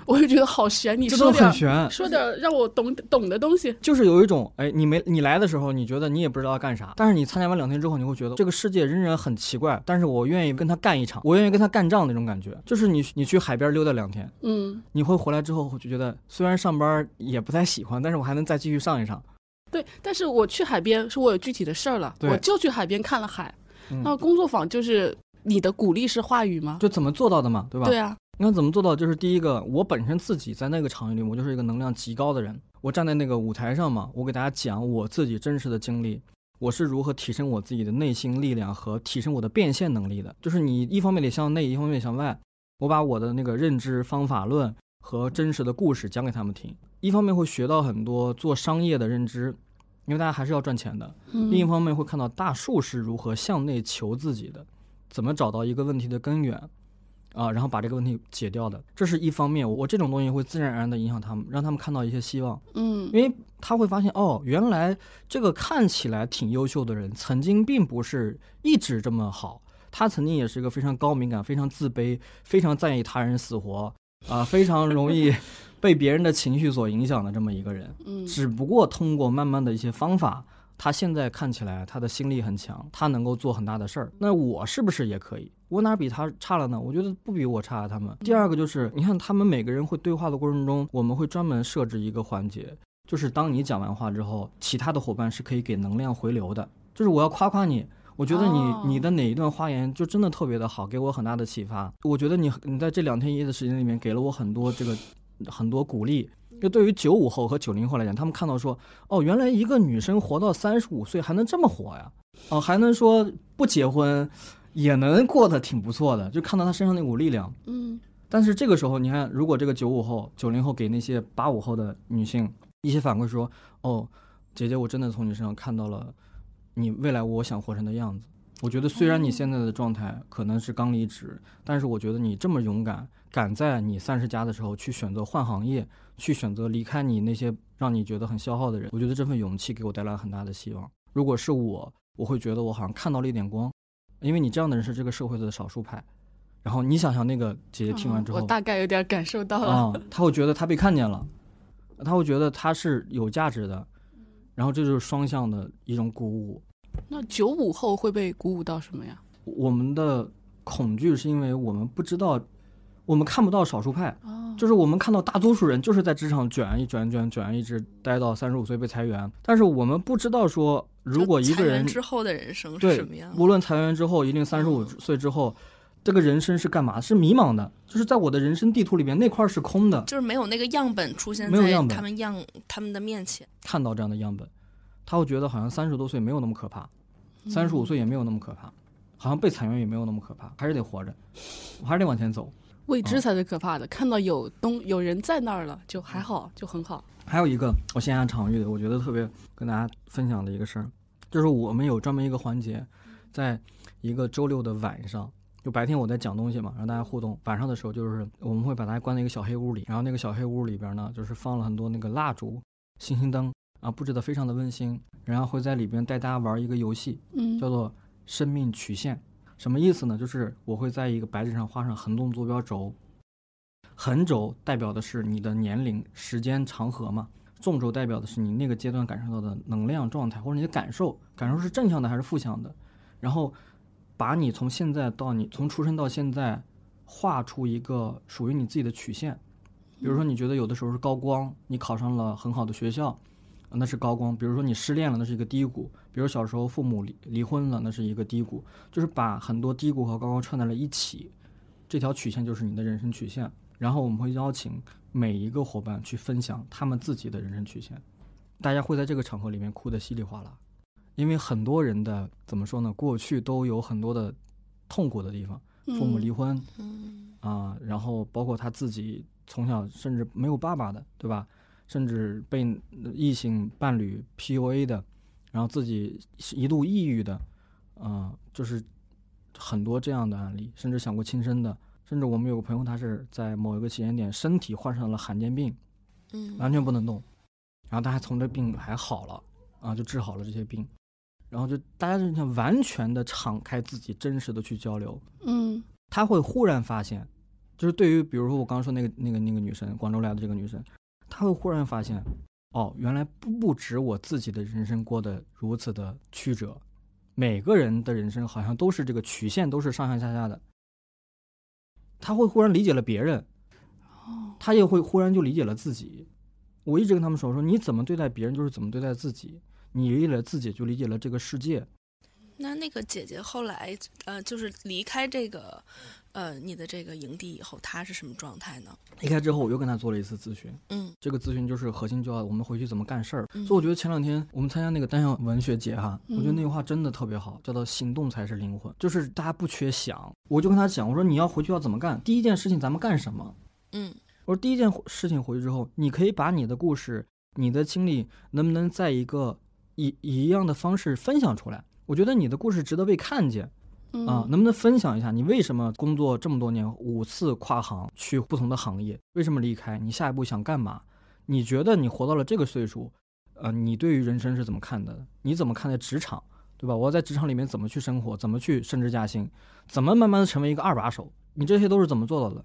我就觉得好悬，你说点很悬，说点让我懂懂的东西。就是有一种，哎，你没你来的时候，你觉得你也不知道要干啥，但是你参加完两天之后，你会觉得这个世界仍然很奇怪，但是我愿意跟他干一场，我愿意跟他干仗那种感觉。就是你你去海边溜达两天，嗯，你会回来之后就觉得，虽然上班也不太喜欢，但是我还能再继续上一场。对。但是我去海边是我有具体的事儿了，我就去海边看了海。嗯那工作坊就是你的鼓励式话语吗？就怎么做到的嘛，对吧？对啊，你看怎么做到？就是第一个，我本身自己在那个场域里，我就是一个能量极高的人。我站在那个舞台上嘛，我给大家讲我自己真实的经历，我是如何提升我自己的内心力量和提升我的变现能力的。就是你一方面得向内，一方面向外。我把我的那个认知方法论和真实的故事讲给他们听，一方面会学到很多做商业的认知，因为大家还是要赚钱的。嗯另一方面会看到大树是如何向内求自己的，怎么找到一个问题的根源，啊，然后把这个问题解掉的。这是一方面，我这种东西会自然而然的影响他们，让他们看到一些希望，嗯因为他会发现哦，原来这个看起来挺优秀的人，曾经并不是一直这么好，他曾经也是一个非常高敏感、非常自卑、非常在意他人死活啊、非常容易 被别人的情绪所影响的这么一个人。嗯只不过通过慢慢的一些方法，他现在看起来他的心力很强，他能够做很大的事儿。那我是不是也可以？我哪儿比他差了呢？我觉得不比我差。他们第二个就是，你看他们每个人会对话的过程中，我们会专门设置一个环节，就是当你讲完话之后，其他的伙伴是可以给能量回流的。就是我要夸夸你，我觉得你、哦你的哪一段发言就真的特别的好，给我很大的启发。我觉得你你在这两天一夜的时间里面给了我很多这个很多鼓励。就对于九五后和九零后来讲，他们看到说，哦，原来一个女生活到三十五岁还能这么活呀，哦，还能说不结婚也能过得挺不错的，就看到她身上那股力量。嗯但是这个时候，你看，如果这个九五后、九零后给那些八五后的女性一些反馈说，哦，姐姐，我真的从你身上看到了你未来我想活成的样子。我觉得虽然你现在的状态可能是刚离职，但是我觉得你这么勇敢，敢在你三十加的时候去选择换行业，去选择离开你那些让你觉得很消耗的人，我觉得这份勇气给我带来了很大的希望。如果是我，我会觉得我好像看到了一点光，因为你这样的人是这个社会的少数派。然后你想想，那个姐姐听完之后，嗯我大概有点感受到了。啊、他会觉得他被看见了，他会觉得他是有价值的，然后这就是双向的一种鼓舞。那九五后会被鼓舞到什么呀？我们的恐惧是因为我们不知道，我们看不到少数派，哦，就是我们看到大多数人就是在职场卷一卷卷卷，一直待到三十五岁被裁员，但是我们不知道说，如果一个人之后的人生是什么样，无论裁员之后，一定三十五岁之后，这个人生是干嘛？是迷茫的，就是在我的人生地图里面那块儿是空的。就是没有那个样本出现在他们样他们的面前。看到这样的样本，他会觉得好像三十多岁没有那么可怕，三十五岁也没有那么可怕，好像被裁员也没有那么可怕，还是得活着，我还是得往前走。未知才是可怕的。看到有东有人在那儿了，就还好，就很好。还有一个我线下场域的，我觉得特别跟大家分享的一个事儿，就是我们有专门一个环节，在一个周六的晚上，就白天我在讲东西嘛，让大家互动，晚上的时候就是我们会把大家关在一个小黑屋里，然后那个小黑屋里边呢，就是放了很多那个蜡烛、星星灯啊，布置的非常的温馨，然后会在里边带大家玩一个游戏，嗯叫做生命曲线。什么意思呢？就是我会在一个白纸上画上横纵坐标轴，横轴代表的是你的年龄、时间长河嘛，纵轴代表的是你那个阶段感受到的能量状态或者你的感受，感受是正向的还是负向的。然后把你从现在到你从出生到现在画出一个属于你自己的曲线。比如说，你觉得有的时候是高光，你考上了很好的学校，那是高光；比如说你失恋了，那是一个低谷；比如小时候父母离离婚了，那是一个低谷。就是把很多低谷和高光串在了一起，这条曲线就是你的人生曲线。然后我们会邀请每一个伙伴去分享他们自己的人生曲线，大家会在这个场合里面哭得稀里哗啦，因为很多人的怎么说呢，过去都有很多的痛苦的地方，父母离婚，嗯啊，然后包括他自己从小甚至没有爸爸的，对吧？甚至被异性伴侣 PUA 的，然后自己一度抑郁的，啊，就是很多这样的案例，甚至想过轻生的，甚至我们有个朋友，他是在某一个时间点身体患上了罕见病，嗯完全不能动，然后他还从这病还好了，啊，就治好了这些病，然后就大家就想完全的敞开自己，真实的去交流。嗯他会忽然发现，就是对于比如说我刚刚说那个那个那个女生，广州来的这个女生，她会忽然发现，哦，原来不不止我自己的人生过得如此的曲折，每个人的人生好像都是这个曲线都是上上下下的。他会忽然理解了别人，哦他也会忽然就理解了自己。我一直跟他们说，我说你怎么对待别人，就是怎么对待自己。你理解了自己，就理解了这个世界。那那个姐姐后来呃，就是离开这个呃你的这个营地以后，他是什么状态呢？离开之后，我又跟他做了一次咨询。嗯这个咨询就是核心就要我们回去怎么干事儿。嗯所以我觉得前两天我们参加那个单向文学节哈，嗯我觉得那句话真的特别好，叫做“行动才是灵魂”，就是大家不缺想。我就跟他讲，我说你要回去要怎么干？第一件事情咱们干什么？嗯我说第一件事情回去之后，你可以把你的故事、你的经历，能不能在一个以以一样的方式分享出来？我觉得你的故事值得被看见。啊，能不能分享一下你为什么工作这么多年，五次跨行去不同的行业，为什么离开？你下一步想干嘛？你觉得你活到了这个岁数，呃，你对于人生是怎么看的？你怎么看待职场，对吧？我在职场里面怎么去生活，怎么去升职加薪，怎么慢慢的成为一个二把手？你这些都是怎么做到的？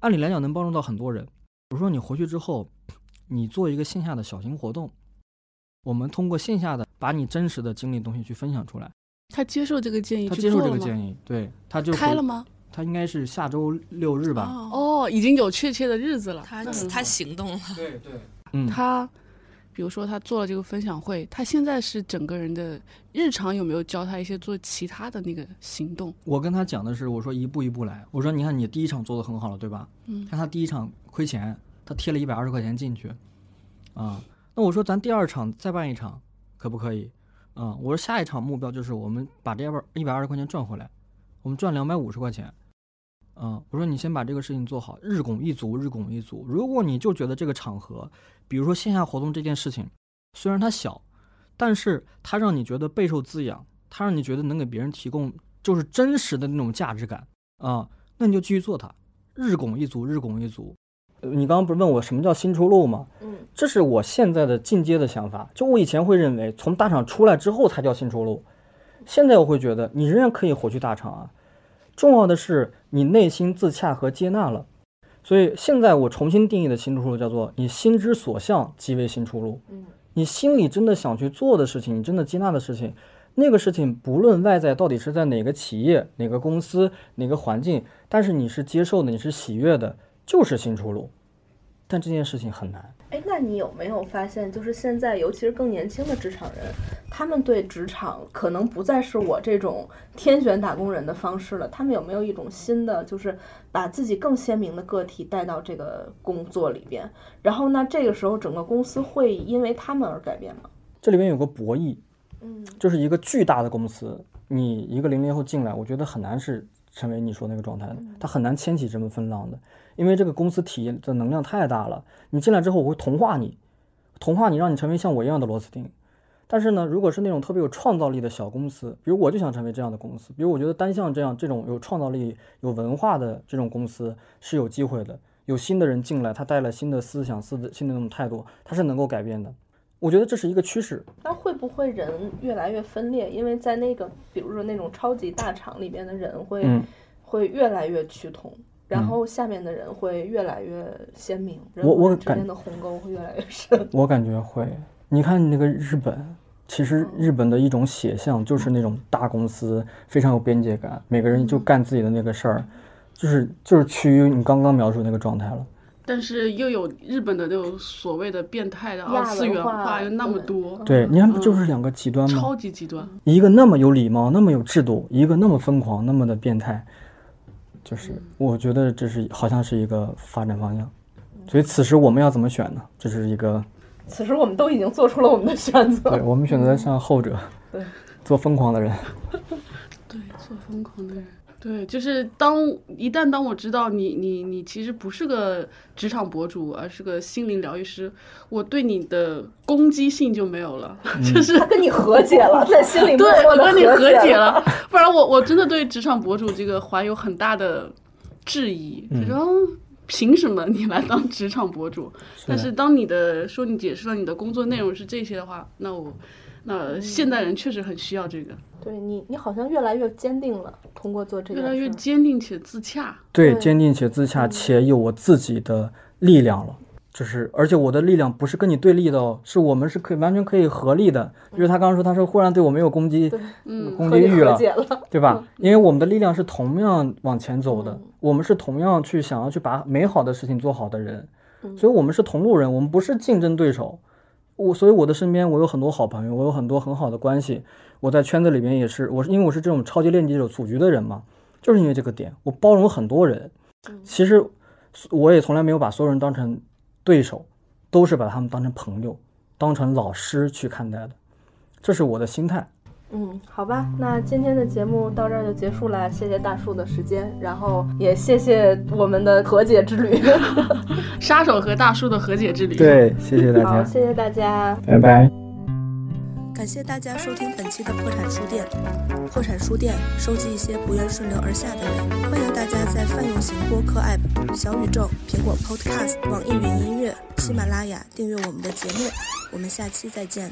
按理来讲能帮助到很多人。比如说你回去之后，你做一个线下的小型活动，我们通过线下的把你真实的经历东西去分享出来。他接受这个建议他接受？这个建议，对，他就开了吗？他应该是下周六日吧？哦，哦，已经有确切的日子了。她那很好她行动了。对对，嗯，他，比如说他做了这个分享会，他现在是整个人的日常有没有教他一些做其他的那个行动？我跟他讲的是，我说一步一步来。我说，你看你第一场做的很好了，对吧？嗯看他第一场亏钱，他贴了一百二十块钱进去，啊，那我说咱第二场再办一场，可不可以？啊，我说下一场目标就是我们把这二一百二十块钱赚回来，我们赚两百五十块钱。啊，我说你先把这个事情做好，日拱一卒，日拱一卒。如果你就觉得这个场合，比如说线下活动这件事情，虽然它小，但是它让你觉得备受滋养，它让你觉得能给别人提供就是真实的那种价值感啊，那你就继续做它，日拱一卒，日拱一卒。呃你刚刚不是问我什么叫新出路吗？嗯，这是我现在的进阶的想法。就我以前会认为，从大厂出来之后才叫新出路，现在我会觉得你仍然可以回去大厂啊。重要的是你内心自洽和接纳了。所以现在我重新定义的新出路叫做你心之所向即为新出路。嗯，你心里真的想去做的事情，你真的接纳的事情，那个事情不论外在到底是在哪个企业、哪个公司、哪个环境，但是你是接受的，你是喜悦的，就是新出路。但这件事情很难。哎，那你有没有发现，就是现在，尤其是更年轻的职场人，他们对职场可能不再是我这种天选打工人的方式了。他们有没有一种新的，就是把自己更鲜明的个体带到这个工作里边？然后呢，这个时候整个公司会因为他们而改变吗？这里边有个博弈，嗯就是一个巨大的公司，你一个零零后进来，我觉得很难是成为你说那个状态的，他很难掀起这么风浪的，因为这个公司体验的能量太大了。你进来之后，我会同化你，同化你，让你成为像我一样的螺丝钉。但是呢，如果是那种特别有创造力的小公司，比如我就想成为这样的公司，比如我觉得单向这样这种有创造力、有文化的这种公司是有机会的。有新的人进来，他带了新的思想、新的新的那种态度，他是能够改变的。我觉得这是一个趋势。那会不会人越来越分裂？因为在那个，比如说那种超级大厂里边的人会、嗯会越来越趋同，然嗯后下面的人会越来越鲜明，人我我之感间的鸿沟会越来越深。我感觉会，你看那个日本，其实日本的一种写像就是那种大公司非常有边界感，每个人就干自己的那个事儿，就是就是趋于你刚刚描述那个状态了。但是又有日本的那种所谓的变态的二次元化化又那么多，对，你看不就是两个极端吗？超级极端。一个那么有礼貌，那么有制度，一个那么疯狂，那么的变态，就是我觉得这是好像是一个发展方向。所以此时我们要怎么选呢？这是一个，此时我们都已经做出了我们的选择。对我们选择像后者，对，做疯狂的人。对，做疯狂的人。对，就是当一旦当我知道你你你其实不是个职场博主，而是个心灵疗愈师，我对你的攻击性就没有了，就是他跟你和解了，在心里对我跟你和解解。了，不然我我真的对职场博主这个怀有很大的质疑，就说、嗯凭什么你来当职场博主？但是当你的说你解释了你的工作内容是这些的话，那我那现代人确实很需要这个。对你，你好像越来越坚定了，通过做这个越来越坚定且自洽。对，坚定且自洽，且有我自己的力量了。就是，而且我的力量不是跟你对立的哦，是我们是可以完全可以合力的。因为他刚刚说，他说忽然对我没有攻击，嗯，攻击欲了，了，对吧？因为我们的力量是同样往前走的，我们是同样去想要去把美好的事情做好的人，所以我们是同路人，我们不是竞争对手。我所以我的身边我有很多好朋友，我有很多很好的关系。我在圈子里面也是，我是因为我是这种超级链接者组局的人嘛，就是因为这个点，我包容很多人。其实我也从来没有把所有人当成对手。都是把他们当成朋友，当成老师去看待的，这是我的心态。嗯，好吧，那今天的节目到这儿就结束了，谢谢大树的时间，然后也谢谢我们的和解之旅，杀手和大树的和解之旅。对，谢谢大家，好谢谢大家，拜拜。感谢大家收听本期的破产书店。破产书店收集一些不愿顺流而下的人，欢迎大家在泛用型播客 App、小宇宙、苹果 Podcast、网易云音乐、喜马拉雅订阅我们的节目。我们下期再见。